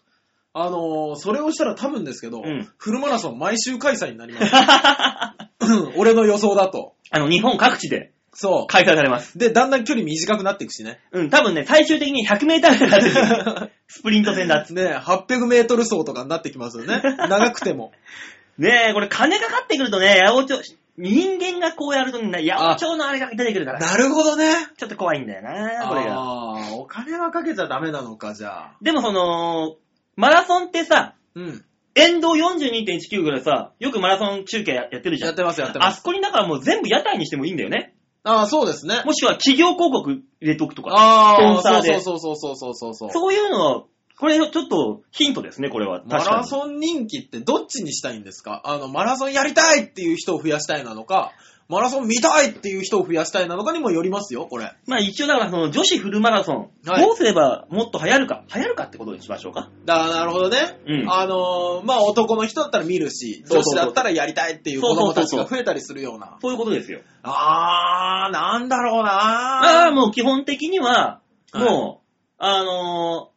あのーそれをしたら多分ですけど、うんフルマラソン毎週開催になります。うん俺の予想だと。あの、日本各地でそ開催されます。う。で、だんだん距離短くなっていくしね。うん、多分ね、最終的に100メーターぐらいになってくる。スプリント戦だっつって。ね800メートル走とかになってきますよね。長くても。ねえ、これ金かかってくるとね、八百長、人間がこうやるとね、八百長のあれが出てくるから、なるほどね。ちょっと怖いんだよな、これが。ああ、お金はかけちゃダメなのか、じゃあ。でもその、マラソンってさ、うん。沿道42.19ぐらいさ、よくマラソン中継ややってるじゃん。やってます、やってます。あそこにだからもう全部屋台にしてもいいんだよね。ああ、そうですね。もしくは企業広告入れとくとか。あスポンサあ、ーでそうそうそうそうそうそうそう。そういうのは、これちょっとヒントですね、これは。マ確かにラソン人気ってどっちにしたいんですか？あの、マラソンやりたいっていう人を増やしたいなのか、マラソン見たいっていう人を増やしたいなのかにもよりますよ、これ。まあ一応だからその女子フルマラソン、はいどうすればもっと流行るか、流行るかってことにしましょうか。だなるほどね。うんあのーまあ男の人だったら見るし、女そうそうそう子だったらやりたいっていう子供たちが増えたりするような。そういうことですよ。あー、なんだろうあなあ、もう基本的には、はいもう、あのー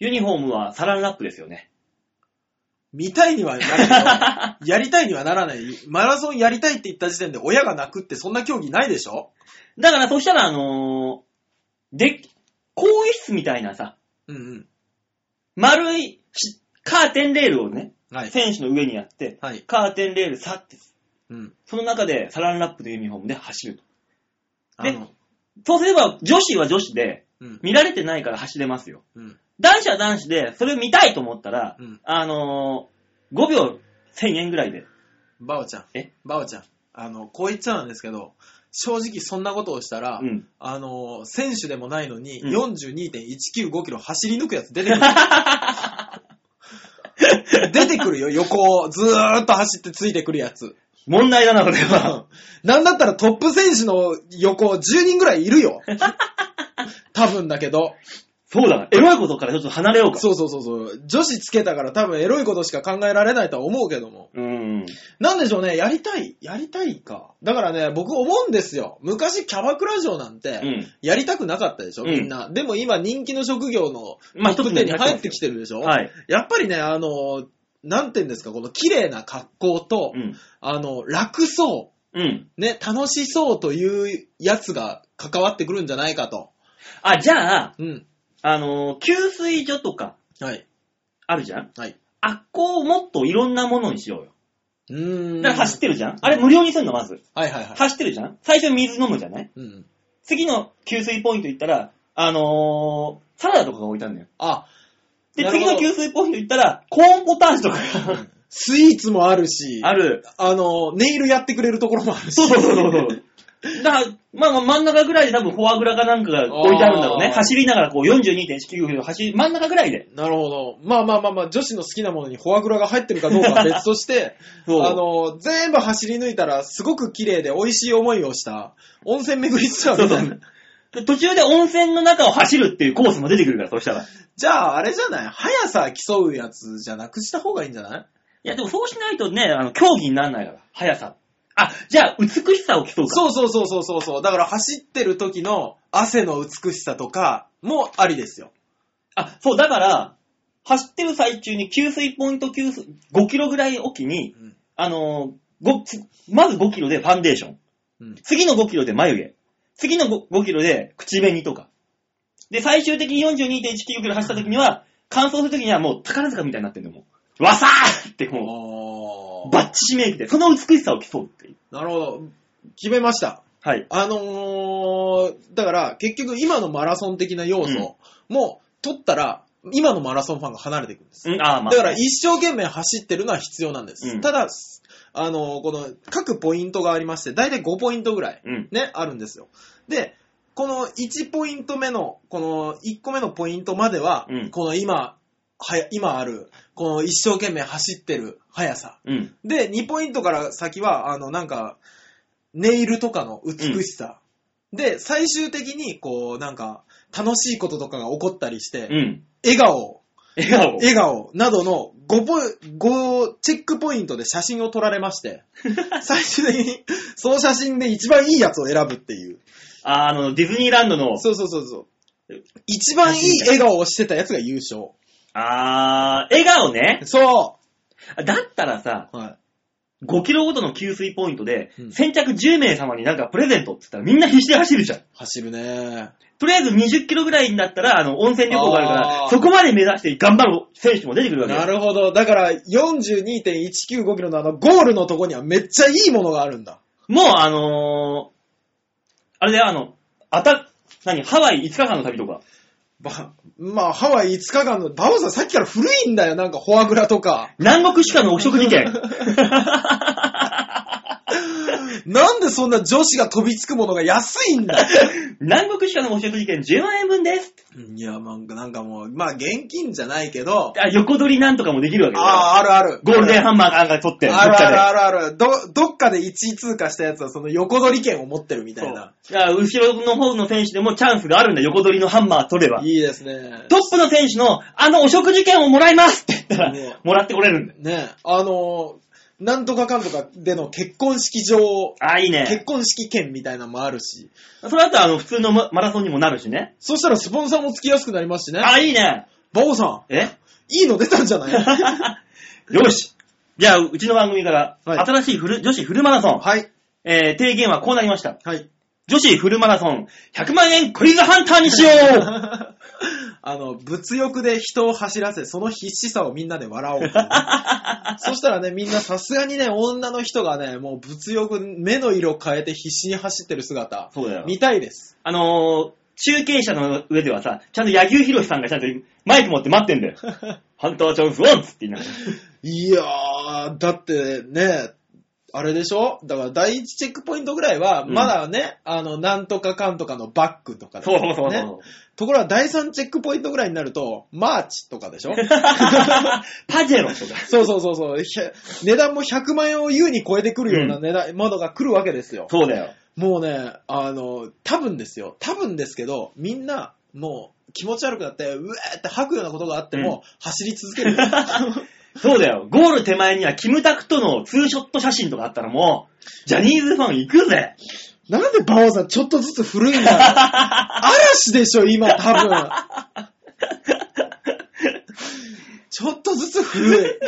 ユニフォームはサランラップですよね。見たいにはなるけど、やりたいにはならない。マラソンやりたいって言った時点で親が泣くってそんな競技ないでしょ？だからそしたらあのーで、更衣室みたいなさ、うんうん。丸いしカーテンレールをね、はい。選手の上にやって、はい。カーテンレール去って、うん。その中でサランラップのユニフォームで走ると。あの、そうすれば、女子は女子で、うん。見られてないから走れますよ。うん。男子は男子で、それを見たいと思ったら、うんあのー、5秒1000円ぐらいで。バオちゃん。え？バオちゃん。あの、こう言っちゃなんですけど、正直そんなことをしたら、うん。あの、選手でもないのに、うん42.195キロ走り抜くやつ出てくる。出てくるよ、横をずーっと走ってついてくるやつ。問題だな、これは。なんだったらトップ選手の横10人ぐらいいるよ。多分だけど。そうだな。エロいことからちょっと離れようか。そうそうそうそう。女子つけたから多分エロいことしか考えられないとは思うけども。う。ん。なんでしょうね、やりたい、やりたいか。だからね、僕思うんですよ。昔キャバクラ嬢なんて、うん。やりたくなかったでしょ、うんみんな。でも今人気の職業のまあトップ10に入ってきてるでしょ、はい。やっぱりね、あの、なんて言うんですか、この綺麗な格好と、うん。あの、楽そうん。う、ね、楽しそうというやつが関わってくるんじゃないかと。あ、じゃあ、うん。あのー、給水所とかはい。あるじゃん？はい。あっこをもっといろんなものにしようよ。うーん。だから走ってるじゃん？あれ無料にするの、まず。はいはいはい。走ってるじゃん？最初水飲むじゃない？うん。次の給水ポイント行ったら、あのー、サラダとかが置いてあるんだよ。あ、で、なるほど次の給水ポイント行ったら、コーンポタージュとかがスイーツもあるし、ある。あの、ネイルやってくれるところもあるし。そうそうそうそう。だから、まあまあ真ん中ぐらいで多分フォアグラかなんかが置いてあるんだろうね。あー走りながらこう42.195キロ走り、真ん中ぐらいで。なるほど。まあまあまあまあ、女子の好きなものにフォアグラが入ってるかどうかは別として、そうあの、全部走り抜いたら、すごく綺麗で美味しい思いをした、温泉巡りツアーみたいな。う。途中で温泉の中を走るっていうコースも出てくるから、そうしたら。いじゃあ、あれじゃない？速さ競うやつじゃなくした方がいいんじゃない？や、でもそうしないとね、あの、競技にならないから。速さ。あ、じゃあ、美しさを競うか。そうそうそうそうそうそう。だから走ってる時の汗の美しさとかもありですよ。あ、そう、だから、走ってる最中に給水ポイント給水、5キロぐらいおきに、うんあのーごつまず5キロでファンデーション。うん次の5キロで眉毛。次の 5, 5キロで口紅とか。で、最終的に42.1キロ走った時には、乾燥する時にはもう宝塚みたいになってんのもう。わさーってもう、バッチ締めきて、その美しさを競うっていう。なるほど。決めました。はい。あのー、だから結局今のマラソン的な要素も取ったら、今のマラソンファンが離れていくんです。うん、あーまあ。だから一生懸命走ってるのは必要なんです。うんただ、あのーこの各ポイントがありまして、だいたい5ポイントぐらいうん。ね、あるんですよ。で、この1ポイント目の、この1個目のポイントまでは、うんこの今、はや今ある、この一生懸命走ってる速さ。うん。で、2ポイントから先は、あの、なんか、ネイルとかの美しさ。で、最終的に、こう、なんか、楽しいこととかが起こったりして、うん。笑顔笑顔。笑顔などの5ポイ、5チェックポイントで写真を撮られまして、最終的にその写真で一番いいやつを選ぶっていう。ああの、ディズニーランドの、そうそうそうそう。一番いい笑顔をしてたやつが優勝。あー、笑顔ね。そだったらさ、う。はい。5キロごとの給水ポイントで、うん先着10名様になんかプレゼントって言ったらみんな必死で走るじゃん。走るね。とりあえず20キロぐらいになったら、あの、温泉旅行があるかあら、ーそこまで目指して頑張る選手も出てくるわけなよ。るほど。だから、42.195キロのあの、ゴールのとこにはめっちゃいいものがあるんだ。もう、あのー、あれだよ、あの、あた、何、ハワイ5日間の旅とか。ば、まあ、ハワイ5日間の、バオさんさっきから古いんだよ。なんか、フォアグラとか。南国歯科の汚職事件。なんでそんな女子が飛びつくものが安いんだ？南国歯科の汚職事件10万円分です。いや、なんかなんかもう、まあ、現金じゃないけど、あ横取りなんとかもできるわけだよ。ああ、あるある。ゴールデンハンマーかなんか取って、あるあるあるある。ど、どっかで1位通過したやつはその横取り券を持ってるみたいな。いや後ろの方の選手でもチャンスがあるんだ、横取りのハンマー取れば。いいですね。トップの選手の、あのお食事券をもらいますって言ったらね、もらってこれるんだよ。ねあのーなんとかかんとかでの結婚式場、あ、いい結ね。婚式券みたいなのもあるし、それだとあの、普通のママラソンにもなるしね。そしたらスポンサーもつきやすくなりますしね。あ、いいね。バオさえ？ん、いいの出たんじゃない？よし。じゃあ、うちの番組から、はい新しいフル女子フルマラソン、はい。えー、提言はこうなりました。はい。女子フルマラソン、100万円クイズハンターにしよう あの、物欲で人を走らせ、その必死さをみんなで笑おうね。そしたらね、みんなさすがにね、女の人がね、もう物欲、目の色変えて必死に走ってる姿、そうだよ。見たいです。あのー、中継車の上ではさ、ちゃんと柳生博さんがちゃんとマイク持って待ってんだよ。ハンターチャンスワンツって言いながら。いやー、だってね、あれでしょ？だから第一チェックポイントぐらいは、うんまだね、あの、なんとかかんとかのバッグとかでそうそうそうそう。ね。ところが第三チェックポイントぐらいになると、マーチとかでしょ？パジェロとか。そうそうそうそう。値段も100万円を優に超えてくるような値段、ものが来るわけですよ。そうだよ。もうね、あの、多分ですよ。多分ですけど、みんな、もう、気持ち悪くなって、うえーって吐くようなことがあっても、走り続ける。そうだよ。ゴール手前にはキムタクとのツーショット写真とかあったらもう、ジャニーズファン行くぜ。なんでバオさんちょっとずつ古いんだよ。嵐でしょ、今、多分。ちょっとずつ古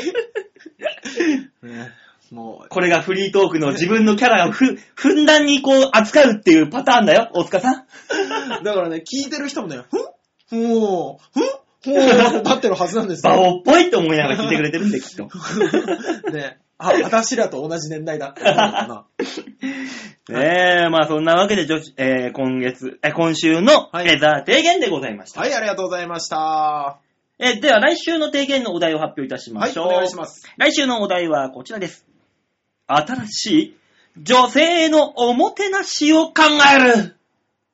い。ね、もこれがフリートークの自分のキャラをふ、ふんだんにこう扱うっていうパターンだよ、大塚さん。う、だからね、聞いてる人もね、ふん？ほう、ふん？ほう、ってなってるはずなんですバよ。オっぽいって思いながら聞いてくれてるんで、きっと。ね、あ、私らと同じ年代だって思うのかな。ねえ、まあそんなわけで女子、えー今月、えー今週のはザー提言でございました。はい、ありがとうございました。はえーでは来週の提言のお題を発表いたしまい、しょう。お願いします。来週のお題はこちらです。新しい女性のおもてなしを考える。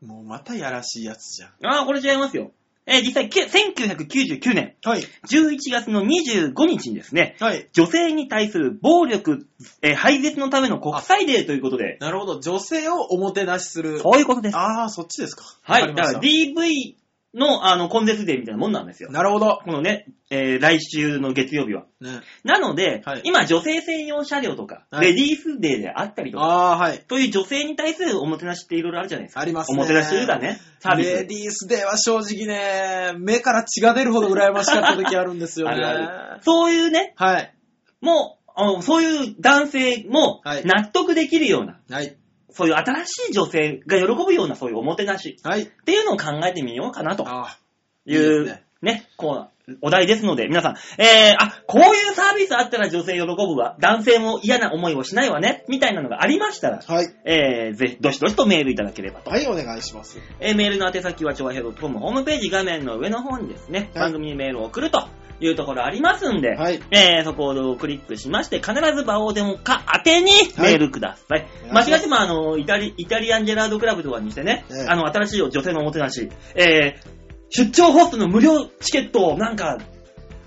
もうまたやらしいやつじゃん。ああ、これ違いますよ。えー実際、け1999年はい、11月の25日にですね、はい。女性に対する暴力、えー廃絶のための国際デーということで、なるほど、女性をおもてなしする。そういうことです。ああ、そっちですか。はい。だから DV の、あの、根絶デーみたいなもんなんですよ。なるほど。このね、えー来週の月曜日は。ね。なので、はい今女性専用車両とか、はいレディースデーであったりとか、ああ、はい。そういう女性に対するおもてなしっていろいろあるじゃないですか。ありますね。おもてなしというかね、サービス。レディースデーは正直ね、目から血が出るほど羨ましかった時あるんですよね。あるあるそういうね、はい。もう、あのそういう男性もはい納得できるような、はい。そういう新しい女性が喜ぶようなそういうおもてなし。はい。っていうのを考えてみようかなと。ああ、いいいうですね。ねこう、お題ですので、皆さん、えー、あ、こういうサービスあったら女性喜ぶわ、男性も嫌な思いをしないわね、みたいなのがありましたら、はい。えー、ぜひ、どしどしとメールいただければと。はい、お願いします。えー、メールの宛先は、超平洋 .com ホームページ画面の上の方にですね、はい。番組にメールを送るというところありますんで、はい。えー、そこをクリックしまして、必ず場をでもか宛てにメールください。お願い間違っても、あの、イタリ、イタリアンジェラードクラブとかにしてね、ええあの、新しい女性のおもてなし、えー、出張ホストの無料チケットをなんか、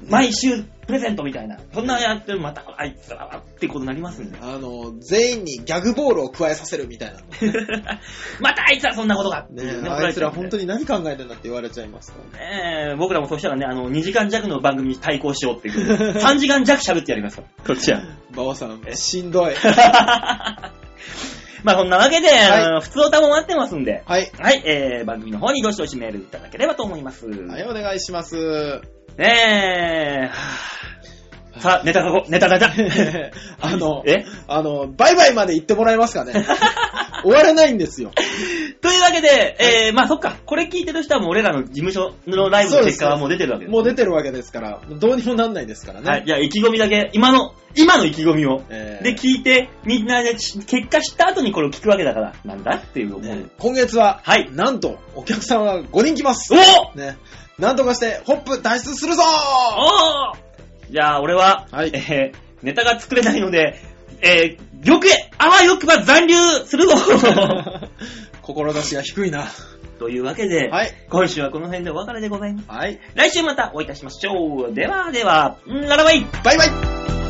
毎週プレゼントみたいな。そんなやってるまたあいつらはってことになりますんで。あの、全員にギャグボールを加えさせるみたいな。またあいつらそんなことがってねいうねあいつら本当に。に何考えてんだって言われちゃいますからね。ねえ僕らもそしたらね、あの、2時間弱の番組に対抗しようっていう。3時間弱喋ってやりますから。こっちは。馬王さん、しんどい。まあそんなわけで、はい普通歌も待ってますんで。はい。はい、えー、番組の方にどしどしメールいただければと思います。はい、お願いします。ねえ、はぁさあ、ネタ書こう、ネタネタ。あの、え？あの、バイバイまで言ってもらえますかね 終わらないんですよ。というわけで、えー、まあそっか、これ聞いてる人はもう俺らの事務所のライブの結果はもう出てるわけです。もう出てるわけですから、どうにもなんないですからね。はい、じゃあ意気込みだけ、今の、今の意気込みを。えーで、聞いて、みんなでし結果知った後にこれを聞くわけだから、なんだっていう思う。ね今月は、はいなんと、お客さんは5人来ます。おね。なんとかして、ホップ脱出するぞおーじゃあ、俺は、はいえー、ネタが作れないので、えー、よく、あわよくば残留するぞ 志が低いな。というわけで、はい。今週はこの辺でお別れでございます。はい。来週またお会いいたしましょう。ではでは、んララバイバイバイ